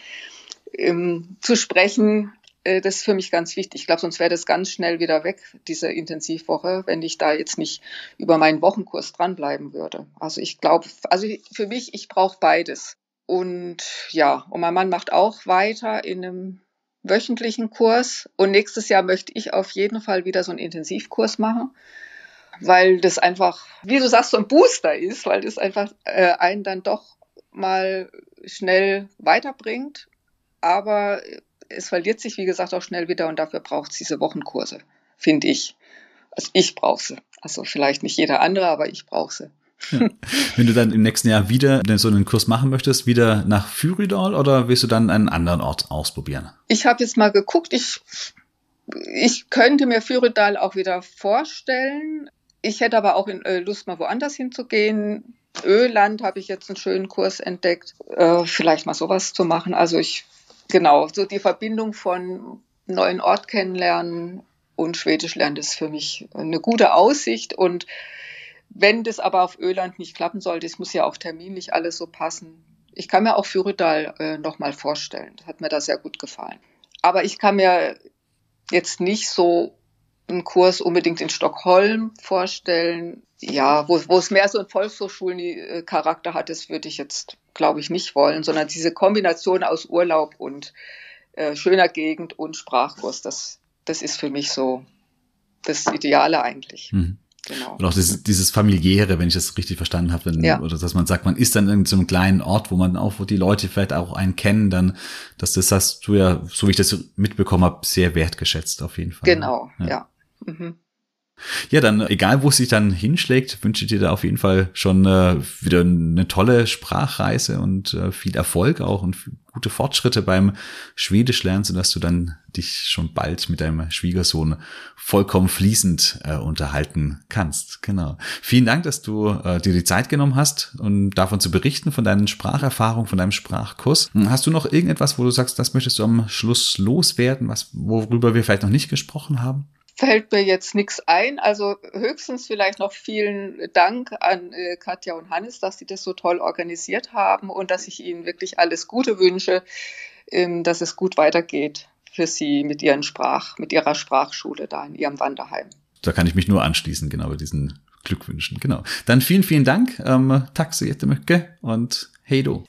ähm, zu sprechen. Äh, das ist für mich ganz wichtig. Ich glaube, sonst wäre das ganz schnell wieder weg, diese Intensivwoche, wenn ich da jetzt nicht über meinen Wochenkurs dranbleiben würde. Also ich glaube, also für mich, ich brauche beides. Und ja, und mein Mann macht auch weiter in einem wöchentlichen Kurs. Und nächstes Jahr möchte ich auf jeden Fall wieder so einen Intensivkurs machen weil das einfach, wie du sagst, so ein Booster ist, weil das einfach äh, einen dann doch mal schnell weiterbringt. Aber es verliert sich, wie gesagt, auch schnell wieder und dafür braucht es diese Wochenkurse, finde ich. Also ich brauche sie. Also vielleicht nicht jeder andere, aber ich brauche sie. Ja. Wenn du dann im nächsten Jahr wieder so einen Kurs machen möchtest, wieder nach Fyridal oder willst du dann einen anderen Ort ausprobieren? Ich habe jetzt mal geguckt, ich, ich könnte mir Fyridal auch wieder vorstellen. Ich hätte aber auch äh, Lust, mal woanders hinzugehen. Öland habe ich jetzt einen schönen Kurs entdeckt. Äh, vielleicht mal sowas zu machen. Also ich, genau, so die Verbindung von neuen Ort kennenlernen und Schwedisch lernen, ist für mich eine gute Aussicht. Und wenn das aber auf Öland nicht klappen sollte, es muss ja auch terminlich alles so passen. Ich kann mir auch Fyridal äh, nochmal vorstellen. Hat mir da sehr gut gefallen. Aber ich kann mir jetzt nicht so einen Kurs unbedingt in Stockholm vorstellen. Ja, wo, wo es mehr so ein Volkshochschulen-Charakter hat, das würde ich jetzt, glaube ich, nicht wollen, sondern diese Kombination aus Urlaub und äh, schöner Gegend und Sprachkurs, das, das ist für mich so das Ideale eigentlich. Mhm. Genau. Und auch dieses, dieses familiäre, wenn ich das richtig verstanden habe, wenn, ja. oder dass man sagt, man ist dann in so einem kleinen Ort, wo man auch, wo die Leute vielleicht auch einen kennen, dann, dass das hast du ja, so wie ich das mitbekommen habe, sehr wertgeschätzt auf jeden Fall. Genau, ja. ja. Mhm. Ja, dann egal, wo es sich dann hinschlägt, wünsche ich dir da auf jeden Fall schon äh, wieder eine tolle Sprachreise und äh, viel Erfolg auch und gute Fortschritte beim Schwedisch lernen, sodass du dann dich schon bald mit deinem Schwiegersohn vollkommen fließend äh, unterhalten kannst. Genau. Vielen Dank, dass du äh, dir die Zeit genommen hast, um davon zu berichten, von deinen Spracherfahrungen, von deinem Sprachkurs. Hast du noch irgendetwas, wo du sagst, das möchtest du am Schluss loswerden, was, worüber wir vielleicht noch nicht gesprochen haben? Fällt mir jetzt nichts ein. Also höchstens vielleicht noch vielen Dank an äh, Katja und Hannes, dass sie das so toll organisiert haben und dass ich ihnen wirklich alles Gute wünsche, ähm, dass es gut weitergeht für sie mit ihren Sprach, mit ihrer Sprachschule da in ihrem Wanderheim. Da kann ich mich nur anschließen, genau bei diesen Glückwünschen. Genau. Dann vielen, vielen Dank. Ähm, tack så jättemycket und hey do.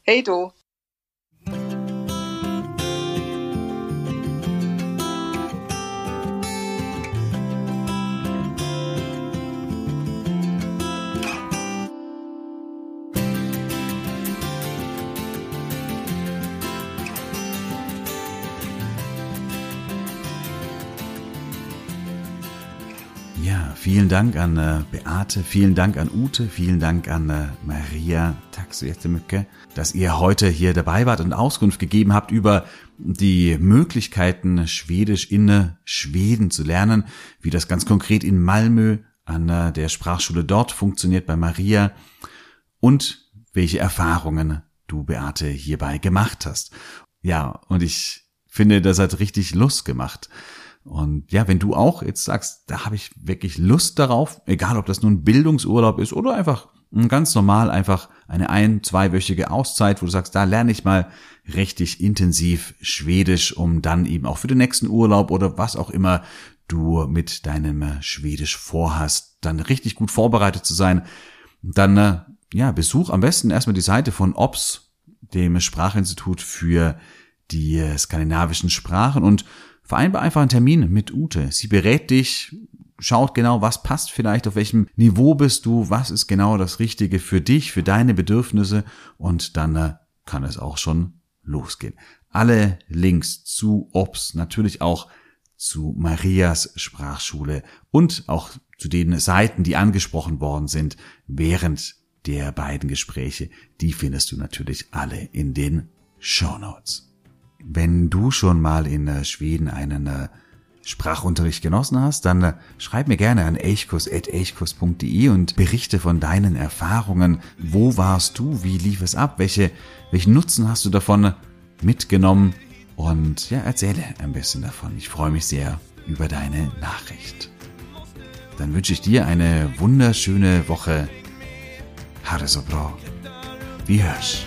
Vielen Dank an äh, Beate, vielen Dank an Ute, vielen Dank an äh, Maria Taxuetemücke, dass ihr heute hier dabei wart und Auskunft gegeben habt über die Möglichkeiten, Schwedisch in Schweden zu lernen, wie das ganz konkret in Malmö an äh, der Sprachschule dort funktioniert bei Maria und welche Erfahrungen du, Beate, hierbei gemacht hast. Ja, und ich finde, das hat richtig Lust gemacht. Und ja, wenn du auch jetzt sagst, da habe ich wirklich Lust darauf, egal ob das nun Bildungsurlaub ist oder einfach ganz normal einfach eine ein-, zweiwöchige Auszeit, wo du sagst, da lerne ich mal richtig intensiv Schwedisch, um dann eben auch für den nächsten Urlaub oder was auch immer du mit deinem Schwedisch vorhast, dann richtig gut vorbereitet zu sein, dann äh, ja, besuch am besten erstmal die Seite von OPS, dem Sprachinstitut für die skandinavischen Sprachen und Vereinbar einfach einen Termin mit Ute. Sie berät dich, schaut genau, was passt vielleicht, auf welchem Niveau bist du, was ist genau das Richtige für dich, für deine Bedürfnisse und dann äh, kann es auch schon losgehen. Alle Links zu OPS, natürlich auch zu Marias Sprachschule und auch zu den Seiten, die angesprochen worden sind während der beiden Gespräche, die findest du natürlich alle in den Show Notes. Wenn du schon mal in äh, Schweden einen äh, Sprachunterricht genossen hast, dann äh, schreib mir gerne an elchkurs.elchkurs.de und berichte von deinen Erfahrungen. Wo warst du? Wie lief es ab? Welche, welchen Nutzen hast du davon mitgenommen? Und ja, erzähle ein bisschen davon. Ich freue mich sehr über deine Nachricht. Dann wünsche ich dir eine wunderschöne Woche. Hare so bra. Wie hörst?